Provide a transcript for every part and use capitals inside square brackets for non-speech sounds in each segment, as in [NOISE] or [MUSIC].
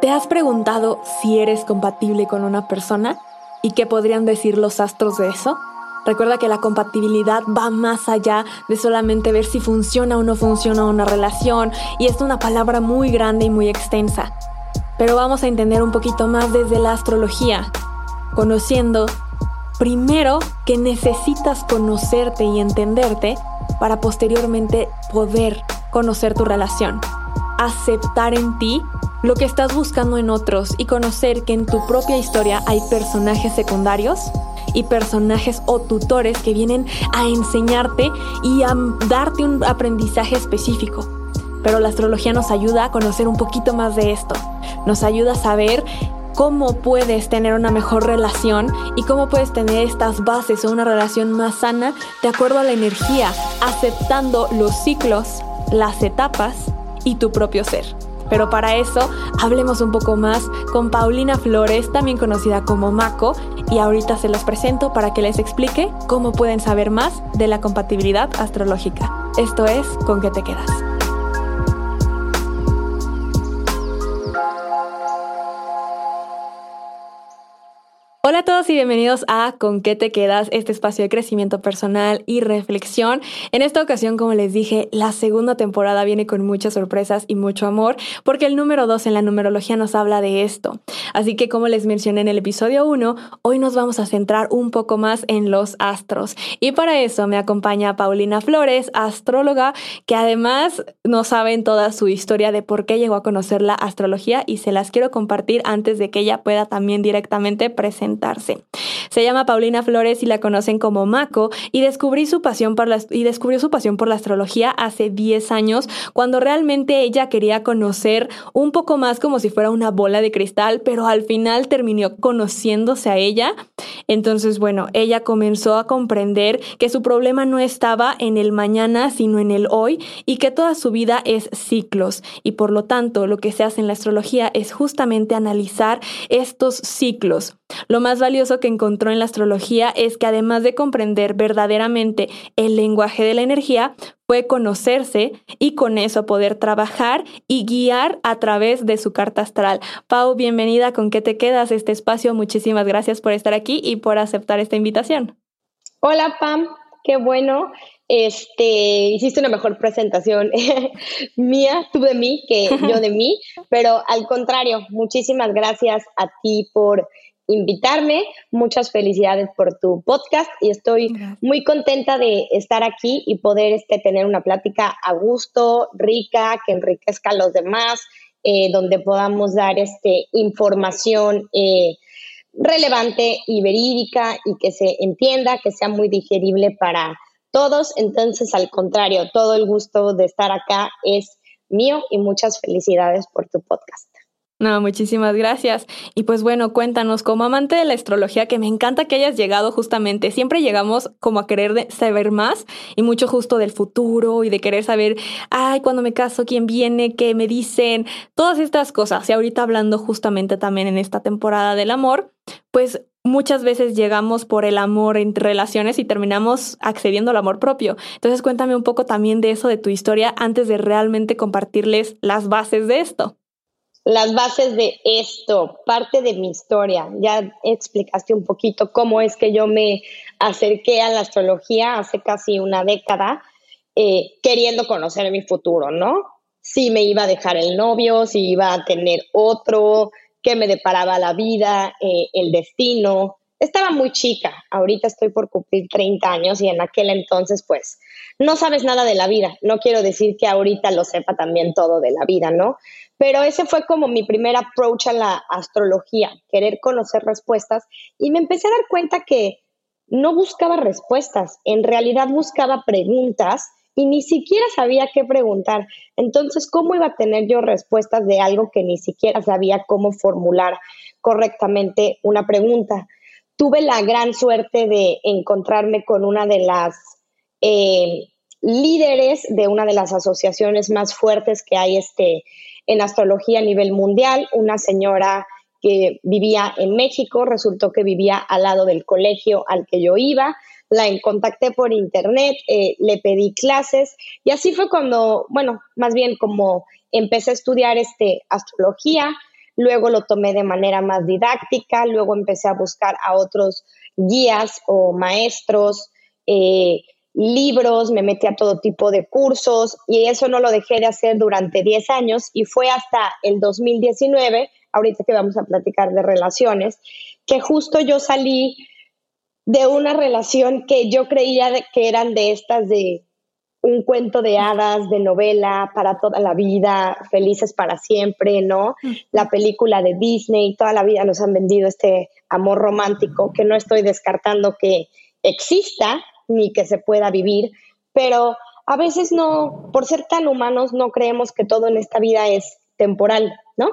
¿Te has preguntado si eres compatible con una persona y qué podrían decir los astros de eso? Recuerda que la compatibilidad va más allá de solamente ver si funciona o no funciona una relación y es una palabra muy grande y muy extensa. Pero vamos a entender un poquito más desde la astrología, conociendo primero que necesitas conocerte y entenderte para posteriormente poder conocer tu relación, aceptar en ti lo que estás buscando en otros y conocer que en tu propia historia hay personajes secundarios y personajes o tutores que vienen a enseñarte y a darte un aprendizaje específico. Pero la astrología nos ayuda a conocer un poquito más de esto. Nos ayuda a saber cómo puedes tener una mejor relación y cómo puedes tener estas bases o una relación más sana de acuerdo a la energía, aceptando los ciclos, las etapas y tu propio ser. Pero para eso, hablemos un poco más con Paulina Flores, también conocida como Mako, y ahorita se los presento para que les explique cómo pueden saber más de la compatibilidad astrológica. Esto es ¿Con qué te quedas? Hola a todos y bienvenidos a Con qué te quedas, este espacio de crecimiento personal y reflexión. En esta ocasión, como les dije, la segunda temporada viene con muchas sorpresas y mucho amor, porque el número 2 en la numerología nos habla de esto. Así que como les mencioné en el episodio 1, hoy nos vamos a centrar un poco más en los astros. Y para eso me acompaña Paulina Flores, astróloga, que además no saben toda su historia de por qué llegó a conocer la astrología y se las quiero compartir antes de que ella pueda también directamente presentar se llama Paulina Flores y la conocen como Mako y, descubrí su pasión por la, y descubrió su pasión por la astrología hace 10 años cuando realmente ella quería conocer un poco más como si fuera una bola de cristal, pero al final terminó conociéndose a ella. Entonces, bueno, ella comenzó a comprender que su problema no estaba en el mañana, sino en el hoy y que toda su vida es ciclos. Y por lo tanto, lo que se hace en la astrología es justamente analizar estos ciclos. Lo más valioso que encontró en la astrología es que además de comprender verdaderamente el lenguaje de la energía, fue conocerse y con eso poder trabajar y guiar a través de su carta astral. Pau, bienvenida, ¿con qué te quedas este espacio? Muchísimas gracias por estar aquí y por aceptar esta invitación. Hola Pam, qué bueno. Este, hiciste una mejor presentación [LAUGHS] mía, tú de mí, que yo de mí, [LAUGHS] pero al contrario, muchísimas gracias a ti por invitarme. Muchas felicidades por tu podcast y estoy muy contenta de estar aquí y poder este, tener una plática a gusto, rica, que enriquezca a los demás, eh, donde podamos dar este, información eh, relevante y verídica y que se entienda, que sea muy digerible para todos. Entonces, al contrario, todo el gusto de estar acá es mío y muchas felicidades por tu podcast. No, muchísimas gracias. Y pues bueno, cuéntanos, como amante de la astrología, que me encanta que hayas llegado justamente, siempre llegamos como a querer saber más y mucho justo del futuro y de querer saber, ay, cuando me caso, quién viene, qué me dicen, todas estas cosas. Y ahorita hablando justamente también en esta temporada del amor, pues muchas veces llegamos por el amor entre relaciones y terminamos accediendo al amor propio. Entonces cuéntame un poco también de eso, de tu historia, antes de realmente compartirles las bases de esto las bases de esto, parte de mi historia. Ya explicaste un poquito cómo es que yo me acerqué a la astrología hace casi una década, eh, queriendo conocer mi futuro, ¿no? Si me iba a dejar el novio, si iba a tener otro, qué me deparaba la vida, eh, el destino. Estaba muy chica, ahorita estoy por cumplir 30 años y en aquel entonces pues no sabes nada de la vida. No quiero decir que ahorita lo sepa también todo de la vida, ¿no? Pero ese fue como mi primer approach a la astrología, querer conocer respuestas y me empecé a dar cuenta que no buscaba respuestas, en realidad buscaba preguntas y ni siquiera sabía qué preguntar. Entonces, ¿cómo iba a tener yo respuestas de algo que ni siquiera sabía cómo formular correctamente una pregunta? Tuve la gran suerte de encontrarme con una de las eh, líderes de una de las asociaciones más fuertes que hay este, en astrología a nivel mundial, una señora que vivía en México, resultó que vivía al lado del colegio al que yo iba, la contacté por internet, eh, le pedí clases y así fue cuando, bueno, más bien como empecé a estudiar este, astrología, luego lo tomé de manera más didáctica, luego empecé a buscar a otros guías o maestros, eh, libros, me metí a todo tipo de cursos y eso no lo dejé de hacer durante 10 años y fue hasta el 2019, ahorita que vamos a platicar de relaciones, que justo yo salí de una relación que yo creía que eran de estas de un cuento de hadas, de novela para toda la vida, felices para siempre, ¿no? La película de Disney, toda la vida nos han vendido este amor romántico que no estoy descartando que exista ni que se pueda vivir, pero a veces no, por ser tan humanos, no creemos que todo en esta vida es temporal, ¿no?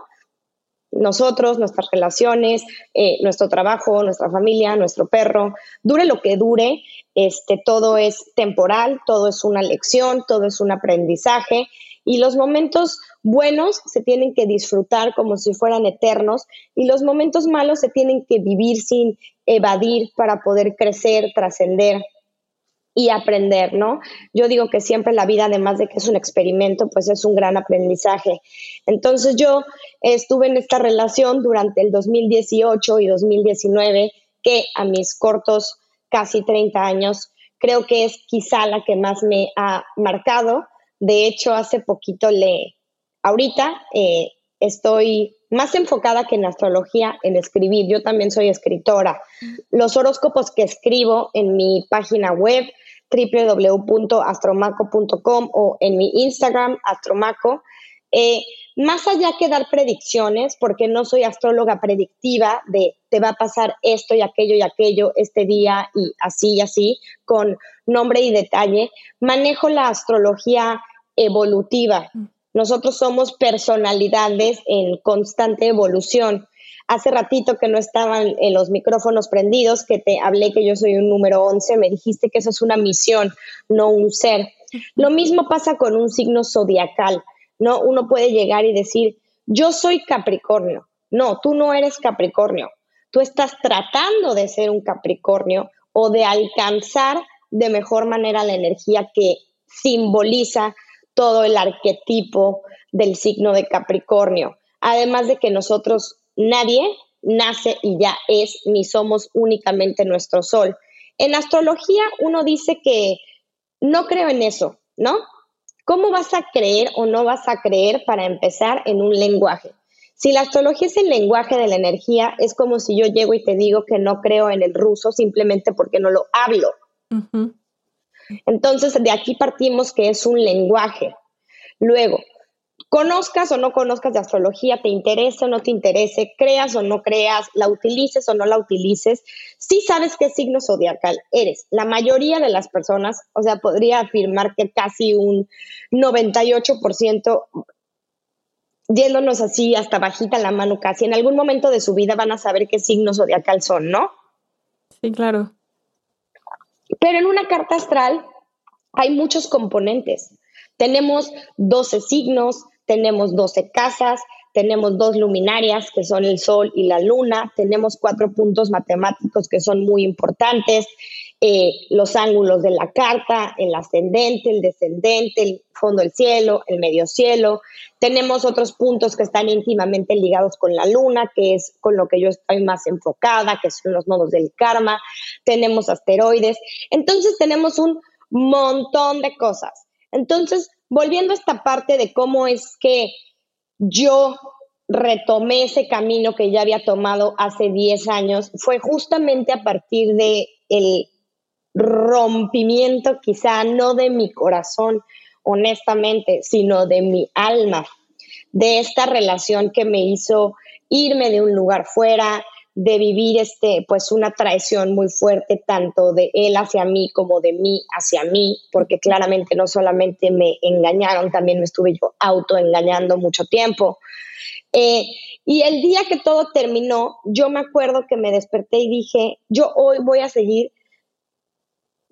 nosotros, nuestras relaciones, eh, nuestro trabajo, nuestra familia, nuestro perro, dure lo que dure, este, todo es temporal, todo es una lección, todo es un aprendizaje y los momentos buenos se tienen que disfrutar como si fueran eternos y los momentos malos se tienen que vivir sin evadir para poder crecer, trascender y aprender, ¿no? Yo digo que siempre la vida, además de que es un experimento, pues es un gran aprendizaje. Entonces yo estuve en esta relación durante el 2018 y 2019, que a mis cortos casi 30 años, creo que es quizá la que más me ha marcado. De hecho, hace poquito le, ahorita eh, estoy más enfocada que en astrología, en escribir. Yo también soy escritora. Los horóscopos que escribo en mi página web, www.astromaco.com o en mi Instagram, astromaco. Eh, más allá que dar predicciones, porque no soy astróloga predictiva de te va a pasar esto y aquello y aquello este día y así y así, con nombre y detalle, manejo la astrología evolutiva. Mm. Nosotros somos personalidades en constante evolución hace ratito que no estaban en los micrófonos prendidos, que te hablé que yo soy un número 11, me dijiste que eso es una misión, no un ser. Lo mismo pasa con un signo zodiacal, ¿no? Uno puede llegar y decir, yo soy Capricornio. No, tú no eres Capricornio. Tú estás tratando de ser un Capricornio o de alcanzar de mejor manera la energía que simboliza todo el arquetipo del signo de Capricornio. Además de que nosotros nadie nace y ya es, ni somos únicamente nuestro sol. En astrología uno dice que no creo en eso, ¿no? ¿Cómo vas a creer o no vas a creer para empezar en un lenguaje? Si la astrología es el lenguaje de la energía, es como si yo llego y te digo que no creo en el ruso simplemente porque no lo hablo. Entonces, de aquí partimos que es un lenguaje. Luego, conozcas o no conozcas de astrología, te interese o no te interese, creas o no creas, la utilices o no la utilices, sí sabes qué signo zodiacal eres. La mayoría de las personas, o sea, podría afirmar que casi un 98%, yéndonos así hasta bajita la mano casi, en algún momento de su vida van a saber qué signo zodiacal son, ¿no? Sí, claro. Pero en una carta astral hay muchos componentes. Tenemos 12 signos, tenemos 12 casas, tenemos dos luminarias que son el Sol y la Luna, tenemos cuatro puntos matemáticos que son muy importantes, eh, los ángulos de la carta, el ascendente, el descendente, el fondo del cielo, el medio cielo. Tenemos otros puntos que están íntimamente ligados con la Luna, que es con lo que yo estoy más enfocada, que son los nodos del karma. Tenemos asteroides. Entonces tenemos un montón de cosas. Entonces, volviendo a esta parte de cómo es que yo retomé ese camino que ya había tomado hace 10 años, fue justamente a partir de el rompimiento, quizá no de mi corazón, honestamente, sino de mi alma, de esta relación que me hizo irme de un lugar fuera, de vivir este, pues una traición muy fuerte tanto de él hacia mí como de mí hacia mí, porque claramente no solamente me engañaron, también me estuve yo autoengañando mucho tiempo. Eh, y el día que todo terminó, yo me acuerdo que me desperté y dije, yo hoy voy a seguir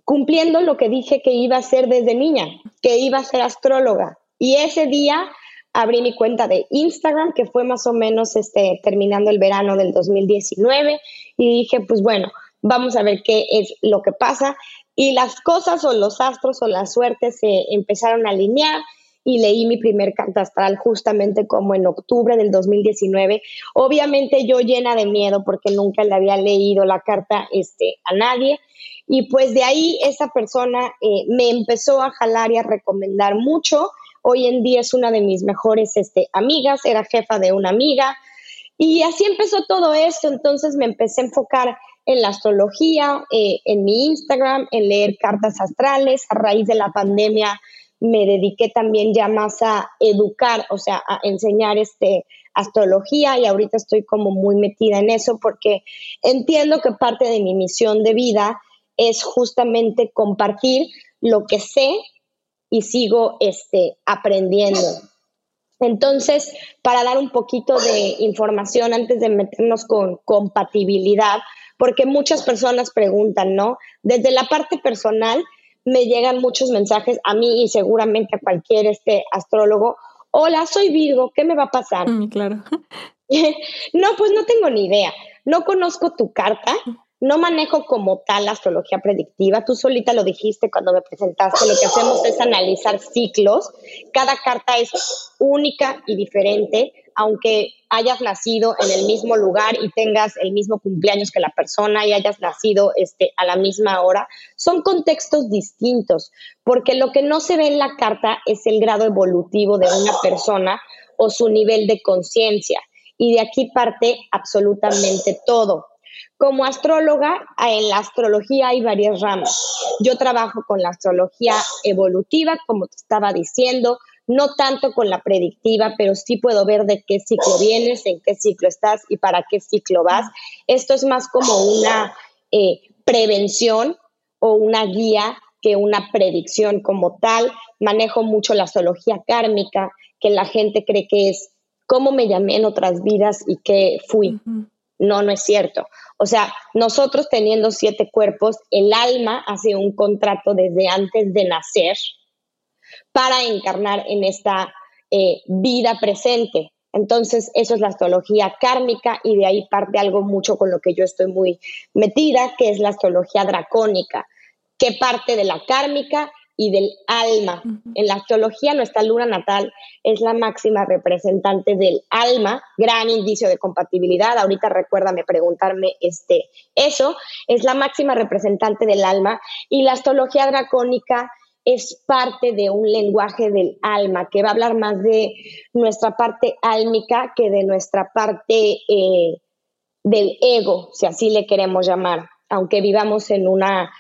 cumpliendo lo que dije que iba a ser desde niña, que iba a ser astróloga. Y ese día abrí mi cuenta de Instagram, que fue más o menos este, terminando el verano del 2019, y dije, pues bueno, vamos a ver qué es lo que pasa. Y las cosas o los astros o la suerte se empezaron a alinear y leí mi primer carta astral justamente como en octubre del 2019. Obviamente yo llena de miedo porque nunca le había leído la carta este, a nadie. Y pues de ahí esa persona eh, me empezó a jalar y a recomendar mucho. Hoy en día es una de mis mejores este, amigas, era jefa de una amiga. Y así empezó todo esto. Entonces me empecé a enfocar en la astrología, eh, en mi Instagram, en leer cartas astrales. A raíz de la pandemia me dediqué también ya más a educar, o sea, a enseñar este astrología y ahorita estoy como muy metida en eso porque entiendo que parte de mi misión de vida es justamente compartir lo que sé y sigo este, aprendiendo. Entonces, para dar un poquito de información antes de meternos con compatibilidad, porque muchas personas preguntan, ¿no? Desde la parte personal me llegan muchos mensajes a mí y seguramente a cualquier este astrólogo. Hola, soy Virgo, ¿qué me va a pasar? Mm, claro. [LAUGHS] no, pues no tengo ni idea. No conozco tu carta, no manejo como tal la astrología predictiva. Tú solita lo dijiste cuando me presentaste. Lo que hacemos es analizar ciclos. Cada carta es única y diferente, aunque hayas nacido en el mismo lugar y tengas el mismo cumpleaños que la persona y hayas nacido este, a la misma hora. Son contextos distintos, porque lo que no se ve en la carta es el grado evolutivo de una persona o su nivel de conciencia. Y de aquí parte absolutamente todo. Como astróloga, en la astrología hay varias ramas. Yo trabajo con la astrología evolutiva, como te estaba diciendo, no tanto con la predictiva, pero sí puedo ver de qué ciclo vienes, en qué ciclo estás y para qué ciclo vas. Esto es más como una eh, prevención o una guía que una predicción como tal. Manejo mucho la astrología kármica, que la gente cree que es cómo me llamé en otras vidas y qué fui. No, no es cierto. O sea, nosotros teniendo siete cuerpos, el alma hace un contrato desde antes de nacer para encarnar en esta eh, vida presente. Entonces, eso es la astrología kármica y de ahí parte algo mucho con lo que yo estoy muy metida, que es la astrología dracónica, que parte de la kármica y del alma. En la astrología, nuestra luna natal es la máxima representante del alma, gran indicio de compatibilidad. Ahorita recuérdame preguntarme este, eso, es la máxima representante del alma y la astrología dracónica es parte de un lenguaje del alma que va a hablar más de nuestra parte álmica que de nuestra parte eh, del ego, si así le queremos llamar, aunque vivamos en una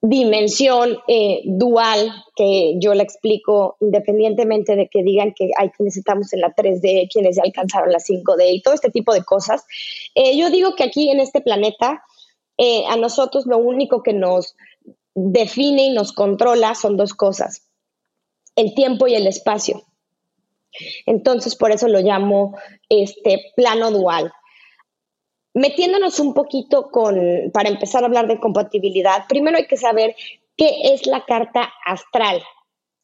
dimensión eh, dual que yo la explico independientemente de que digan que hay quienes estamos en la 3D, quienes ya alcanzaron la 5D y todo este tipo de cosas. Eh, yo digo que aquí en este planeta, eh, a nosotros lo único que nos define y nos controla son dos cosas, el tiempo y el espacio. Entonces, por eso lo llamo este plano dual. Metiéndonos un poquito con, para empezar a hablar de compatibilidad, primero hay que saber qué es la carta astral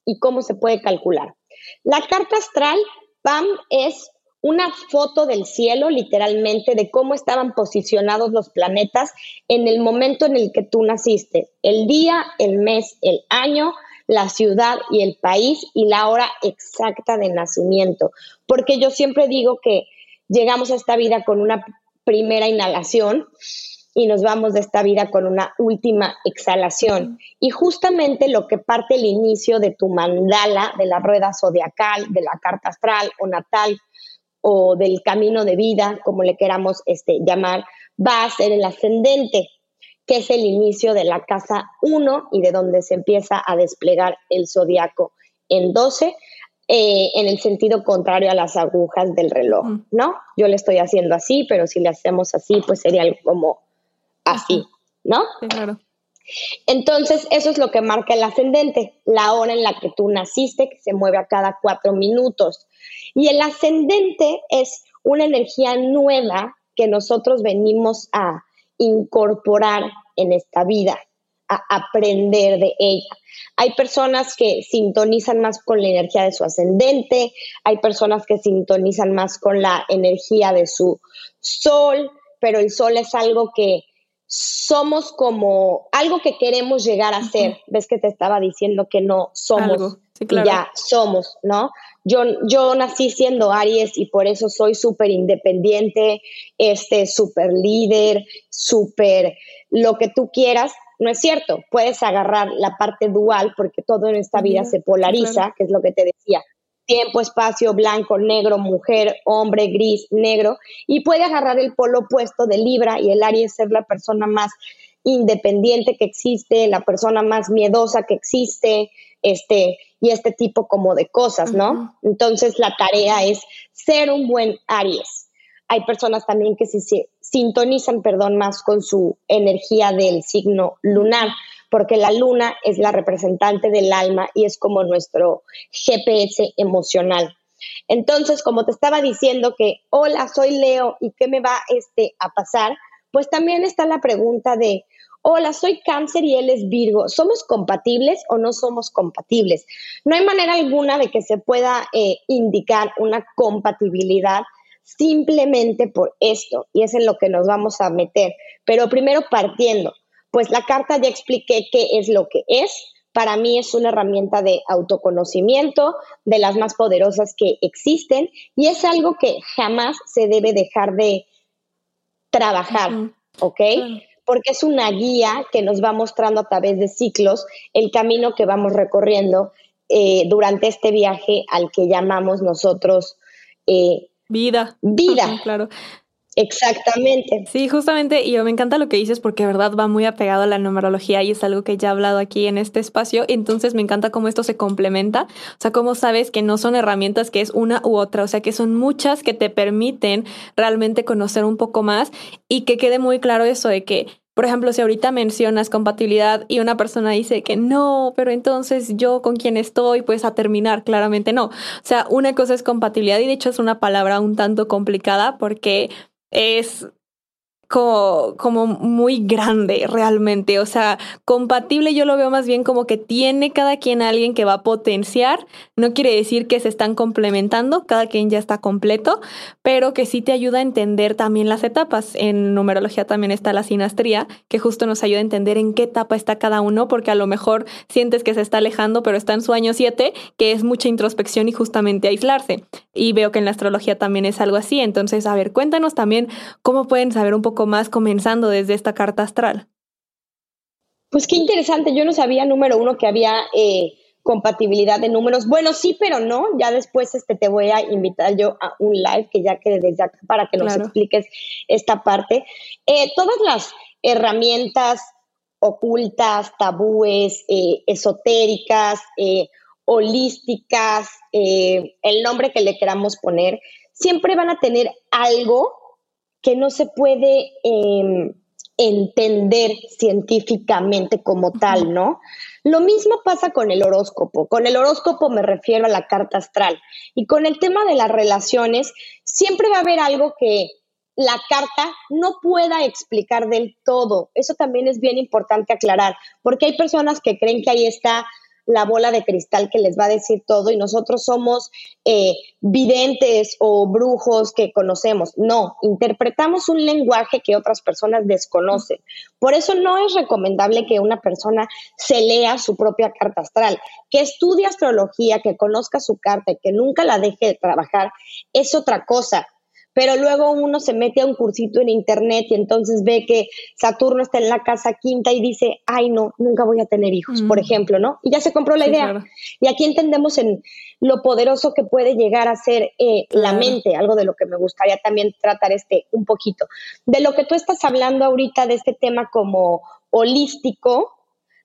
y cómo se puede calcular. La carta astral, PAM, es una foto del cielo, literalmente, de cómo estaban posicionados los planetas en el momento en el que tú naciste. El día, el mes, el año, la ciudad y el país y la hora exacta de nacimiento. Porque yo siempre digo que llegamos a esta vida con una primera inhalación y nos vamos de esta vida con una última exhalación. Y justamente lo que parte el inicio de tu mandala, de la rueda zodiacal, de la carta astral o natal o del camino de vida, como le queramos este, llamar, va a ser el ascendente, que es el inicio de la casa 1 y de donde se empieza a desplegar el zodiaco en 12 eh, en el sentido contrario a las agujas del reloj, ¿no? Yo le estoy haciendo así, pero si le hacemos así, pues sería algo como así, ¿no? claro. Entonces, eso es lo que marca el ascendente, la hora en la que tú naciste, que se mueve a cada cuatro minutos. Y el ascendente es una energía nueva que nosotros venimos a incorporar en esta vida, a aprender de ella. Hay personas que sintonizan más con la energía de su ascendente, hay personas que sintonizan más con la energía de su sol, pero el sol es algo que somos como algo que queremos llegar a ser. Ves que te estaba diciendo que no somos ya somos, ¿no? Yo, yo nací siendo Aries y por eso soy súper independiente, este, súper líder, súper lo que tú quieras. No es cierto, puedes agarrar la parte dual porque todo en esta vida se polariza, que es lo que te decía, tiempo, espacio, blanco, negro, mujer, hombre, gris, negro, y puede agarrar el polo opuesto de Libra y el Aries ser la persona más independiente que existe, la persona más miedosa que existe, este, y este tipo como de cosas, ¿no? Entonces la tarea es ser un buen Aries. Hay personas también que se sintonizan, perdón, más con su energía del signo lunar, porque la luna es la representante del alma y es como nuestro GPS emocional. Entonces, como te estaba diciendo que, hola, soy Leo y qué me va este, a pasar, pues también está la pregunta de, hola, soy cáncer y él es Virgo, ¿somos compatibles o no somos compatibles? No hay manera alguna de que se pueda eh, indicar una compatibilidad simplemente por esto, y es en lo que nos vamos a meter. Pero primero partiendo, pues la carta ya expliqué qué es lo que es. Para mí es una herramienta de autoconocimiento, de las más poderosas que existen, y es algo que jamás se debe dejar de trabajar, ¿ok? porque es una guía que nos va mostrando a través de ciclos el camino que vamos recorriendo eh, durante este viaje al que llamamos nosotros eh, vida. Vida. [LAUGHS] claro. Exactamente. Sí, justamente, y me encanta lo que dices porque de verdad va muy apegado a la numerología y es algo que ya he hablado aquí en este espacio. Entonces me encanta cómo esto se complementa. O sea, cómo sabes que no son herramientas que es una u otra, o sea, que son muchas que te permiten realmente conocer un poco más y que quede muy claro eso de que por ejemplo, si ahorita mencionas compatibilidad y una persona dice que no, pero entonces yo con quién estoy, pues a terminar, claramente no. O sea, una cosa es compatibilidad y de hecho es una palabra un tanto complicada porque es como, como muy grande realmente. O sea, compatible yo lo veo más bien como que tiene cada quien alguien que va a potenciar. No quiere decir que se están complementando, cada quien ya está completo, pero que sí te ayuda a entender también las etapas. En numerología también está la sinastría, que justo nos ayuda a entender en qué etapa está cada uno, porque a lo mejor sientes que se está alejando, pero está en su año 7, que es mucha introspección y justamente aislarse. Y veo que en la astrología también es algo así. Entonces, a ver, cuéntanos también cómo pueden saber un poco más comenzando desde esta carta astral? Pues qué interesante, yo no sabía, número uno, que había eh, compatibilidad de números. Bueno, sí, pero no. Ya después este, te voy a invitar yo a un live que ya quede desde acá para que nos expliques esta parte. Eh, todas las herramientas ocultas, tabúes, eh, esotéricas, holísticas, el nombre que le queramos poner, siempre van a tener algo que no se puede em, entender científicamente como tal, ¿no? Lo mismo pasa con el horóscopo. Con el horóscopo me refiero a la carta astral. Y con el tema de las relaciones, siempre va a haber algo que la carta no pueda explicar del todo. Eso también es bien importante aclarar, porque hay personas que creen que ahí está la bola de cristal que les va a decir todo y nosotros somos eh, videntes o brujos que conocemos. No, interpretamos un lenguaje que otras personas desconocen. Por eso no es recomendable que una persona se lea su propia carta astral, que estudie astrología, que conozca su carta y que nunca la deje de trabajar, es otra cosa pero luego uno se mete a un cursito en internet y entonces ve que Saturno está en la casa quinta y dice, ay no, nunca voy a tener hijos, por ejemplo, ¿no? Y ya se compró la idea. Y aquí entendemos en lo poderoso que puede llegar a ser eh, la mente, algo de lo que me gustaría también tratar este un poquito. De lo que tú estás hablando ahorita de este tema como holístico,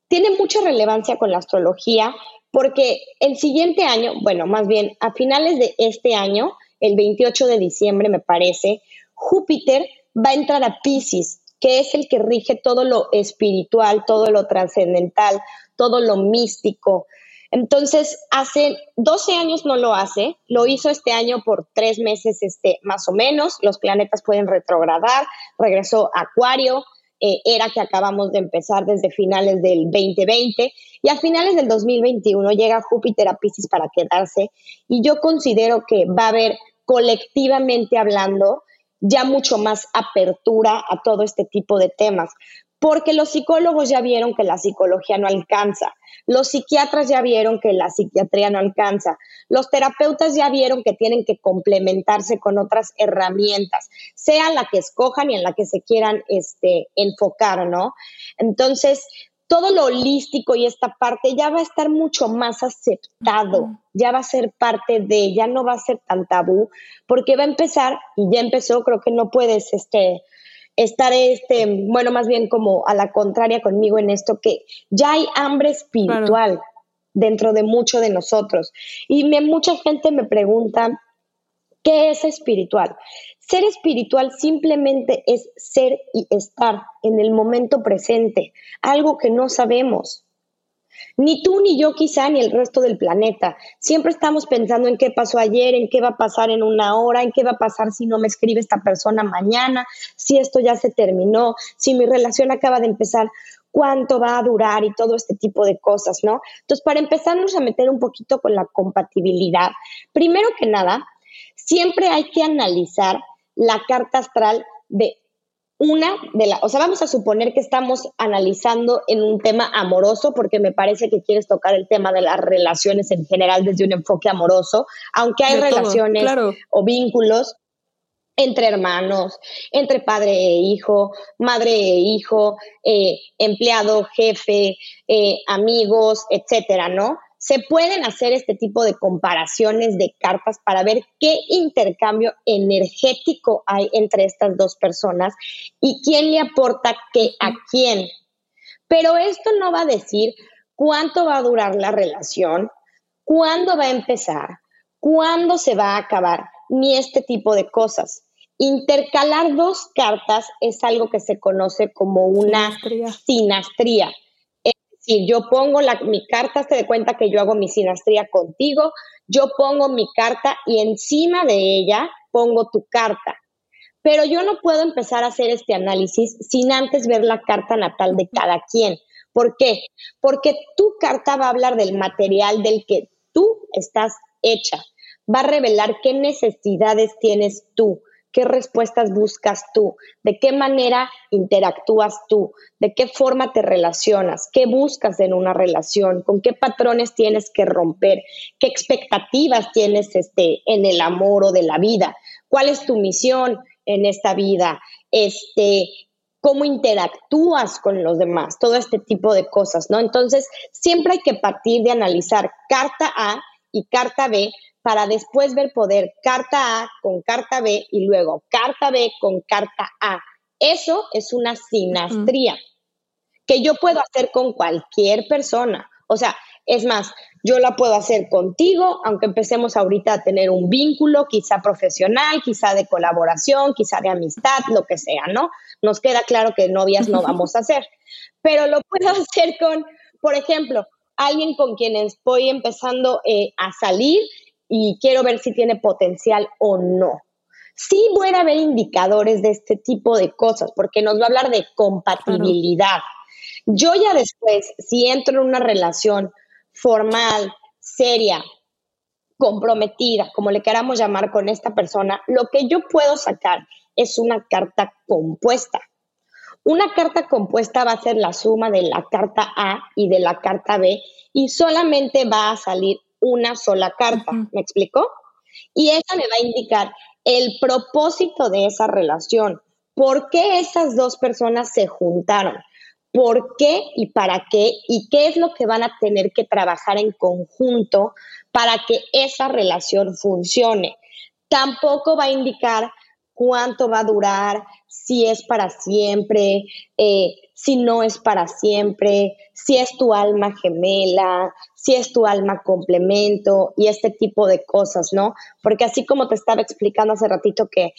tiene mucha relevancia con la astrología porque el siguiente año, bueno, más bien a finales de este año, el 28 de diciembre, me parece, Júpiter va a entrar a Pisces, que es el que rige todo lo espiritual, todo lo trascendental, todo lo místico. Entonces, hace 12 años no lo hace, lo hizo este año por tres meses, este, más o menos. Los planetas pueden retrogradar, regresó a Acuario, eh, era que acabamos de empezar desde finales del 2020 y a finales del 2021 llega Júpiter a Pisces para quedarse y yo considero que va a haber colectivamente hablando ya mucho más apertura a todo este tipo de temas. Porque los psicólogos ya vieron que la psicología no alcanza, los psiquiatras ya vieron que la psiquiatría no alcanza, los terapeutas ya vieron que tienen que complementarse con otras herramientas, sea la que escojan y en la que se quieran este, enfocar, ¿no? Entonces, todo lo holístico y esta parte ya va a estar mucho más aceptado, ya va a ser parte de, ya no va a ser tan tabú, porque va a empezar, y ya empezó, creo que no puedes, este, estar este, bueno, más bien como a la contraria conmigo en esto, que ya hay hambre espiritual dentro de mucho de nosotros. Y me, mucha gente me pregunta, ¿qué es espiritual? Ser espiritual simplemente es ser y estar en el momento presente, algo que no sabemos. Ni tú, ni yo quizá, ni el resto del planeta. Siempre estamos pensando en qué pasó ayer, en qué va a pasar en una hora, en qué va a pasar si no me escribe esta persona mañana, si esto ya se terminó, si mi relación acaba de empezar, cuánto va a durar y todo este tipo de cosas, ¿no? Entonces, para empezarnos a meter un poquito con la compatibilidad, primero que nada, siempre hay que analizar la carta astral de una de las, o sea, vamos a suponer que estamos analizando en un tema amoroso, porque me parece que quieres tocar el tema de las relaciones en general desde un enfoque amoroso, aunque hay relaciones o vínculos entre hermanos, entre padre e hijo, madre e hijo, eh, empleado, jefe, eh, amigos, etcétera, ¿no? Se pueden hacer este tipo de comparaciones de cartas para ver qué intercambio energético hay entre estas dos personas y quién le aporta qué a quién. Pero esto no va a decir cuánto va a durar la relación, cuándo va a empezar, cuándo se va a acabar, ni este tipo de cosas. Intercalar dos cartas es algo que se conoce como una sinastría si yo pongo mi carta, se de cuenta que yo hago mi sinastría contigo, yo pongo mi carta y encima de ella pongo tu carta. Pero yo no puedo empezar a hacer este análisis sin antes ver la carta natal de cada quien. ¿Por qué? Porque tu carta va a hablar del material del que tú estás hecha, va a revelar qué necesidades tienes tú, qué respuestas buscas tú, de qué manera interactúas tú, de qué forma te relacionas, qué buscas en una relación, con qué patrones tienes que romper, qué expectativas tienes este, en el amor o de la vida, cuál es tu misión en esta vida, este, cómo interactúas con los demás, todo este tipo de cosas, ¿no? Entonces, siempre hay que partir de analizar carta A y carta B para después ver poder carta A con carta B y luego carta B con carta A. Eso es una sinastría que yo puedo hacer con cualquier persona. O sea, es más, yo la puedo hacer contigo, aunque empecemos ahorita a tener un vínculo, quizá profesional, quizá de colaboración, quizá de amistad, lo que sea, ¿no? Nos queda claro que novias no [LAUGHS] vamos a hacer, pero lo puedo hacer con, por ejemplo, alguien con quien estoy empezando eh, a salir y quiero ver si tiene potencial o no. Sí puede haber indicadores de este tipo de cosas, porque nos va a hablar de compatibilidad. Yo ya después, si entro en una relación formal, seria, comprometida, como le queramos llamar con esta persona, lo que yo puedo sacar es una carta compuesta. Una carta compuesta va a ser la suma de la carta A y de la carta B y solamente va a salir una sola carta. ¿Me explico? Y esa me va a indicar el propósito de esa relación. ¿Por qué esas dos personas se juntaron? ¿Por qué y para qué? ¿Y qué es lo que van a tener que trabajar en conjunto para que esa relación funcione? Tampoco va a indicar cuánto va a durar, si es para siempre, eh, si no es para siempre, si es tu alma gemela, si es tu alma complemento y este tipo de cosas, ¿no? Porque así como te estaba explicando hace ratito que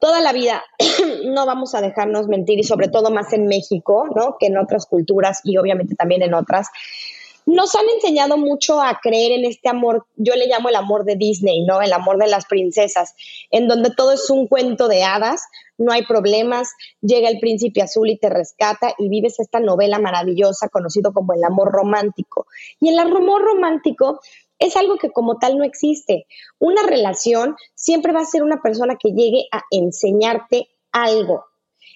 toda la vida [CLEARS THROAT] no vamos a dejarnos mentir y sobre todo más en México, ¿no? Que en otras culturas y obviamente también en otras nos han enseñado mucho a creer en este amor, yo le llamo el amor de Disney, ¿no? El amor de las princesas, en donde todo es un cuento de hadas, no hay problemas, llega el príncipe azul y te rescata y vives esta novela maravillosa conocido como el amor romántico. Y el amor romántico es algo que como tal no existe. Una relación siempre va a ser una persona que llegue a enseñarte algo,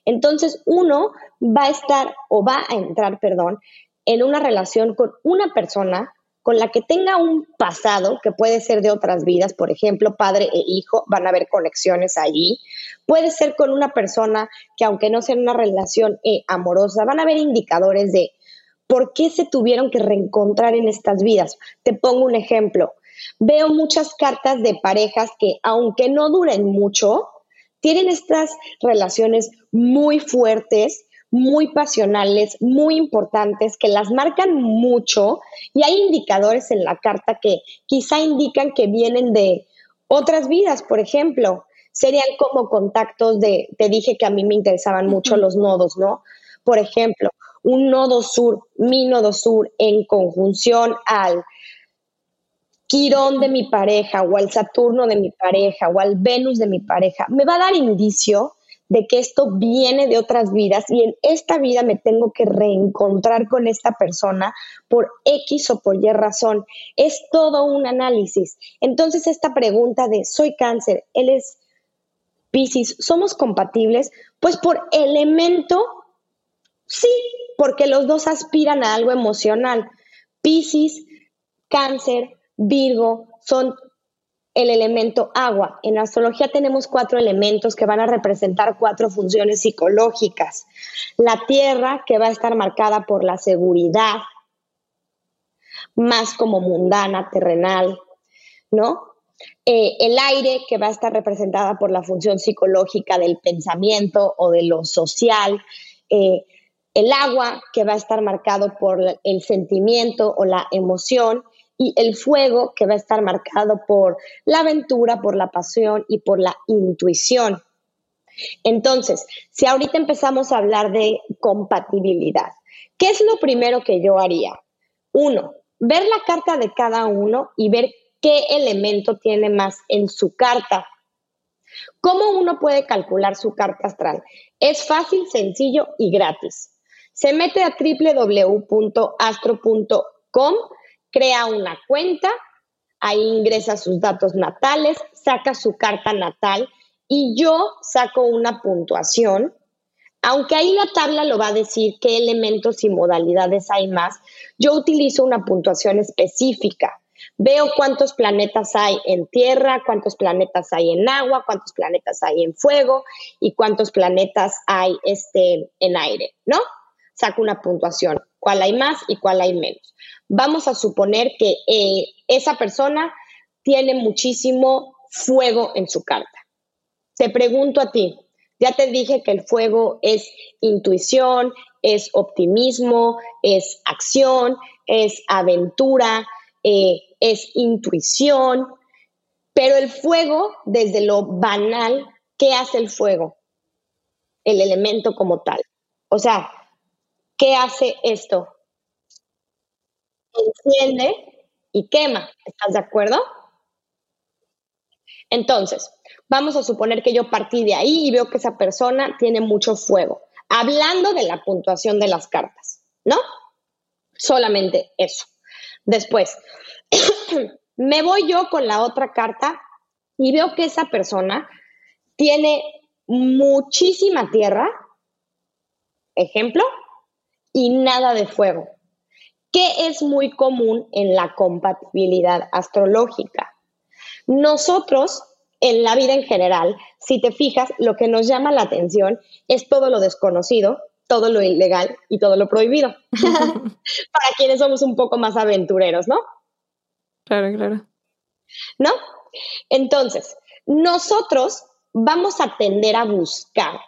Entonces uno va a estar o va a entrar, perdón, en una relación con una persona con la que tenga un pasado que puede ser de otras vidas, por ejemplo, padre e hijo, van a haber conexiones allí. Puede ser con una persona que aunque no sea una relación eh, amorosa, van a haber indicadores de por qué se tuvieron que reencontrar en estas vidas. Te pongo un ejemplo. Veo muchas cartas de parejas que aunque no duren mucho, tienen estas relaciones muy fuertes, muy pasionales, muy importantes, que las marcan mucho y hay indicadores en la carta que quizá indican que vienen de otras vidas, por ejemplo. Serían como contactos de, te dije que a mí me interesaban mucho los nodos, ¿no? Por ejemplo, un nodo sur, mi nodo sur, en conjunción al Quirón de mi pareja o al Saturno de mi pareja o al Venus de mi pareja, me va a dar indicio de que esto viene de otras vidas y en esta vida me tengo que reencontrar con esta persona por X o por Y razón. Es todo un análisis. Entonces esta pregunta de soy cáncer, él es Pisces, ¿somos compatibles? Pues por elemento, sí, porque los dos aspiran a algo emocional. Pisces, cáncer, Virgo son el elemento agua. En astrología tenemos cuatro elementos que van a representar cuatro funciones psicológicas. La tierra, que va a estar marcada por la seguridad, más como mundana, terrenal, ¿no? Eh, el aire, que va a estar representada por la función psicológica del pensamiento o de lo social. Eh, el agua, que va a estar marcado por el sentimiento o la emoción y el fuego que va a estar marcado por la aventura, por la pasión y por la intuición. Entonces, si ahorita empezamos a hablar de compatibilidad, ¿qué es lo primero que yo haría? Uno, ver la carta de cada uno y ver qué elemento tiene más en su carta. ¿Cómo uno puede calcular su carta astral? Es fácil, sencillo y gratis. Se mete a www.astro.com crea una cuenta, ahí ingresa sus datos natales, saca su carta natal y yo saco una puntuación. Aunque ahí la tabla lo va a decir qué elementos y modalidades hay más, yo utilizo una puntuación específica. Veo cuántos planetas hay en tierra, cuántos planetas hay en agua, cuántos planetas hay en fuego y cuántos planetas hay este, en aire, ¿no? Saco una puntuación, cuál hay más y cuál hay menos vamos a suponer que eh, esa persona tiene muchísimo fuego en su carta. Te pregunto a ti, ya te dije que el fuego es intuición, es optimismo, es acción, es aventura, eh, es intuición, pero el fuego, desde lo banal, ¿qué hace el fuego? El elemento como tal. O sea, ¿qué hace esto? enciende y quema. ¿Estás de acuerdo? Entonces, vamos a suponer que yo partí de ahí y veo que esa persona tiene mucho fuego. Hablando de la puntuación de las cartas, ¿no? Solamente eso. Después, [CLEARS THROAT] me voy yo con la otra carta y veo que esa persona tiene muchísima tierra, ejemplo, y nada de fuego. ¿Qué es muy común en la compatibilidad astrológica? Nosotros, en la vida en general, si te fijas, lo que nos llama la atención es todo lo desconocido, todo lo ilegal y todo lo prohibido. [LAUGHS] Para quienes somos un poco más aventureros, ¿no? Claro, claro. ¿No? Entonces, nosotros vamos a tender a buscar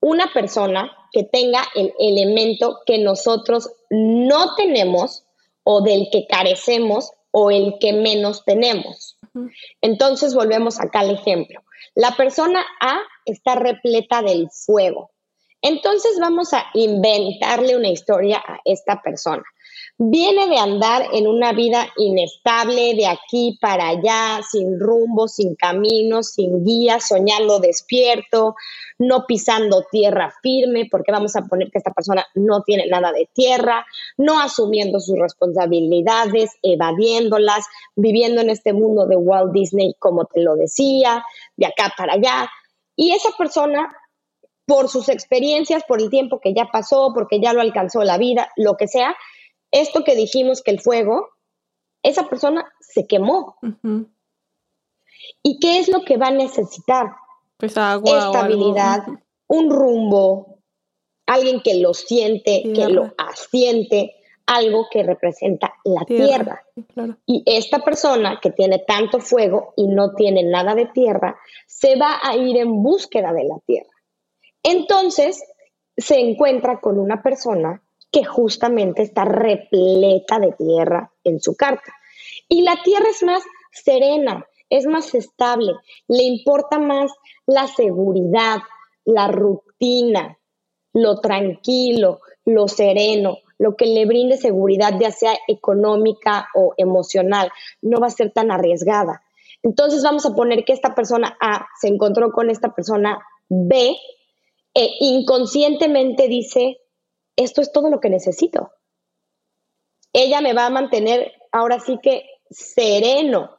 una persona que tenga el elemento que nosotros no tenemos o del que carecemos o el que menos tenemos. Entonces volvemos acá al ejemplo. La persona A está repleta del fuego. Entonces vamos a inventarle una historia a esta persona. Viene de andar en una vida inestable, de aquí para allá, sin rumbo, sin camino, sin guía, soñando despierto, no pisando tierra firme, porque vamos a poner que esta persona no tiene nada de tierra, no asumiendo sus responsabilidades, evadiéndolas, viviendo en este mundo de Walt Disney, como te lo decía, de acá para allá. Y esa persona por sus experiencias, por el tiempo que ya pasó, porque ya lo alcanzó la vida, lo que sea, esto que dijimos que el fuego, esa persona se quemó. ¿Y qué es lo que va a necesitar? Pues agua. Estabilidad, un rumbo, alguien que lo siente, que lo asiente, algo que representa la tierra. Y esta persona que tiene tanto fuego y no tiene nada de tierra, se va a ir en búsqueda de la tierra. Entonces, se encuentra con una persona que justamente está repleta de tierra en su carta. Y la tierra es más serena, es más estable, le importa más la seguridad, la rutina, lo tranquilo, lo sereno, lo que le brinde seguridad, ya sea económica o emocional, no va a ser tan arriesgada. Entonces vamos a poner que esta persona A se encontró con esta persona B e inconscientemente dice, esto es todo lo que necesito. Ella me va a mantener ahora sí que sereno,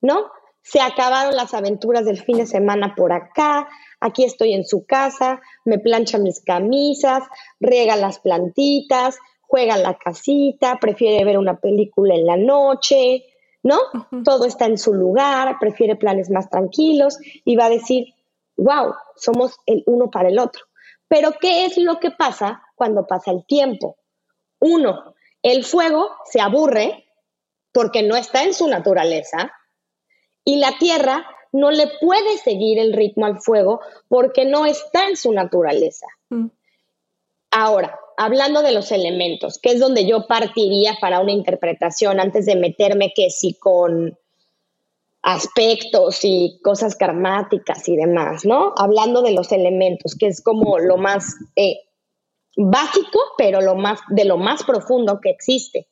¿no? Se acabaron las aventuras del fin de semana por acá, aquí estoy en su casa, me plancha mis camisas, riega las plantitas, juega la casita, prefiere ver una película en la noche, ¿no? Todo está en su lugar, prefiere planes más tranquilos y va a decir, wow, somos el uno para el otro. Pero ¿qué es lo que pasa cuando pasa el tiempo? Uno, el fuego se aburre porque no está en su naturaleza y la tierra no le puede seguir el ritmo al fuego porque no está en su naturaleza. Mm. Ahora, hablando de los elementos, que es donde yo partiría para una interpretación antes de meterme que si con aspectos y cosas karmáticas y demás, ¿no? Hablando de los elementos, que es como lo más eh, básico, pero lo más, de lo más profundo que existe.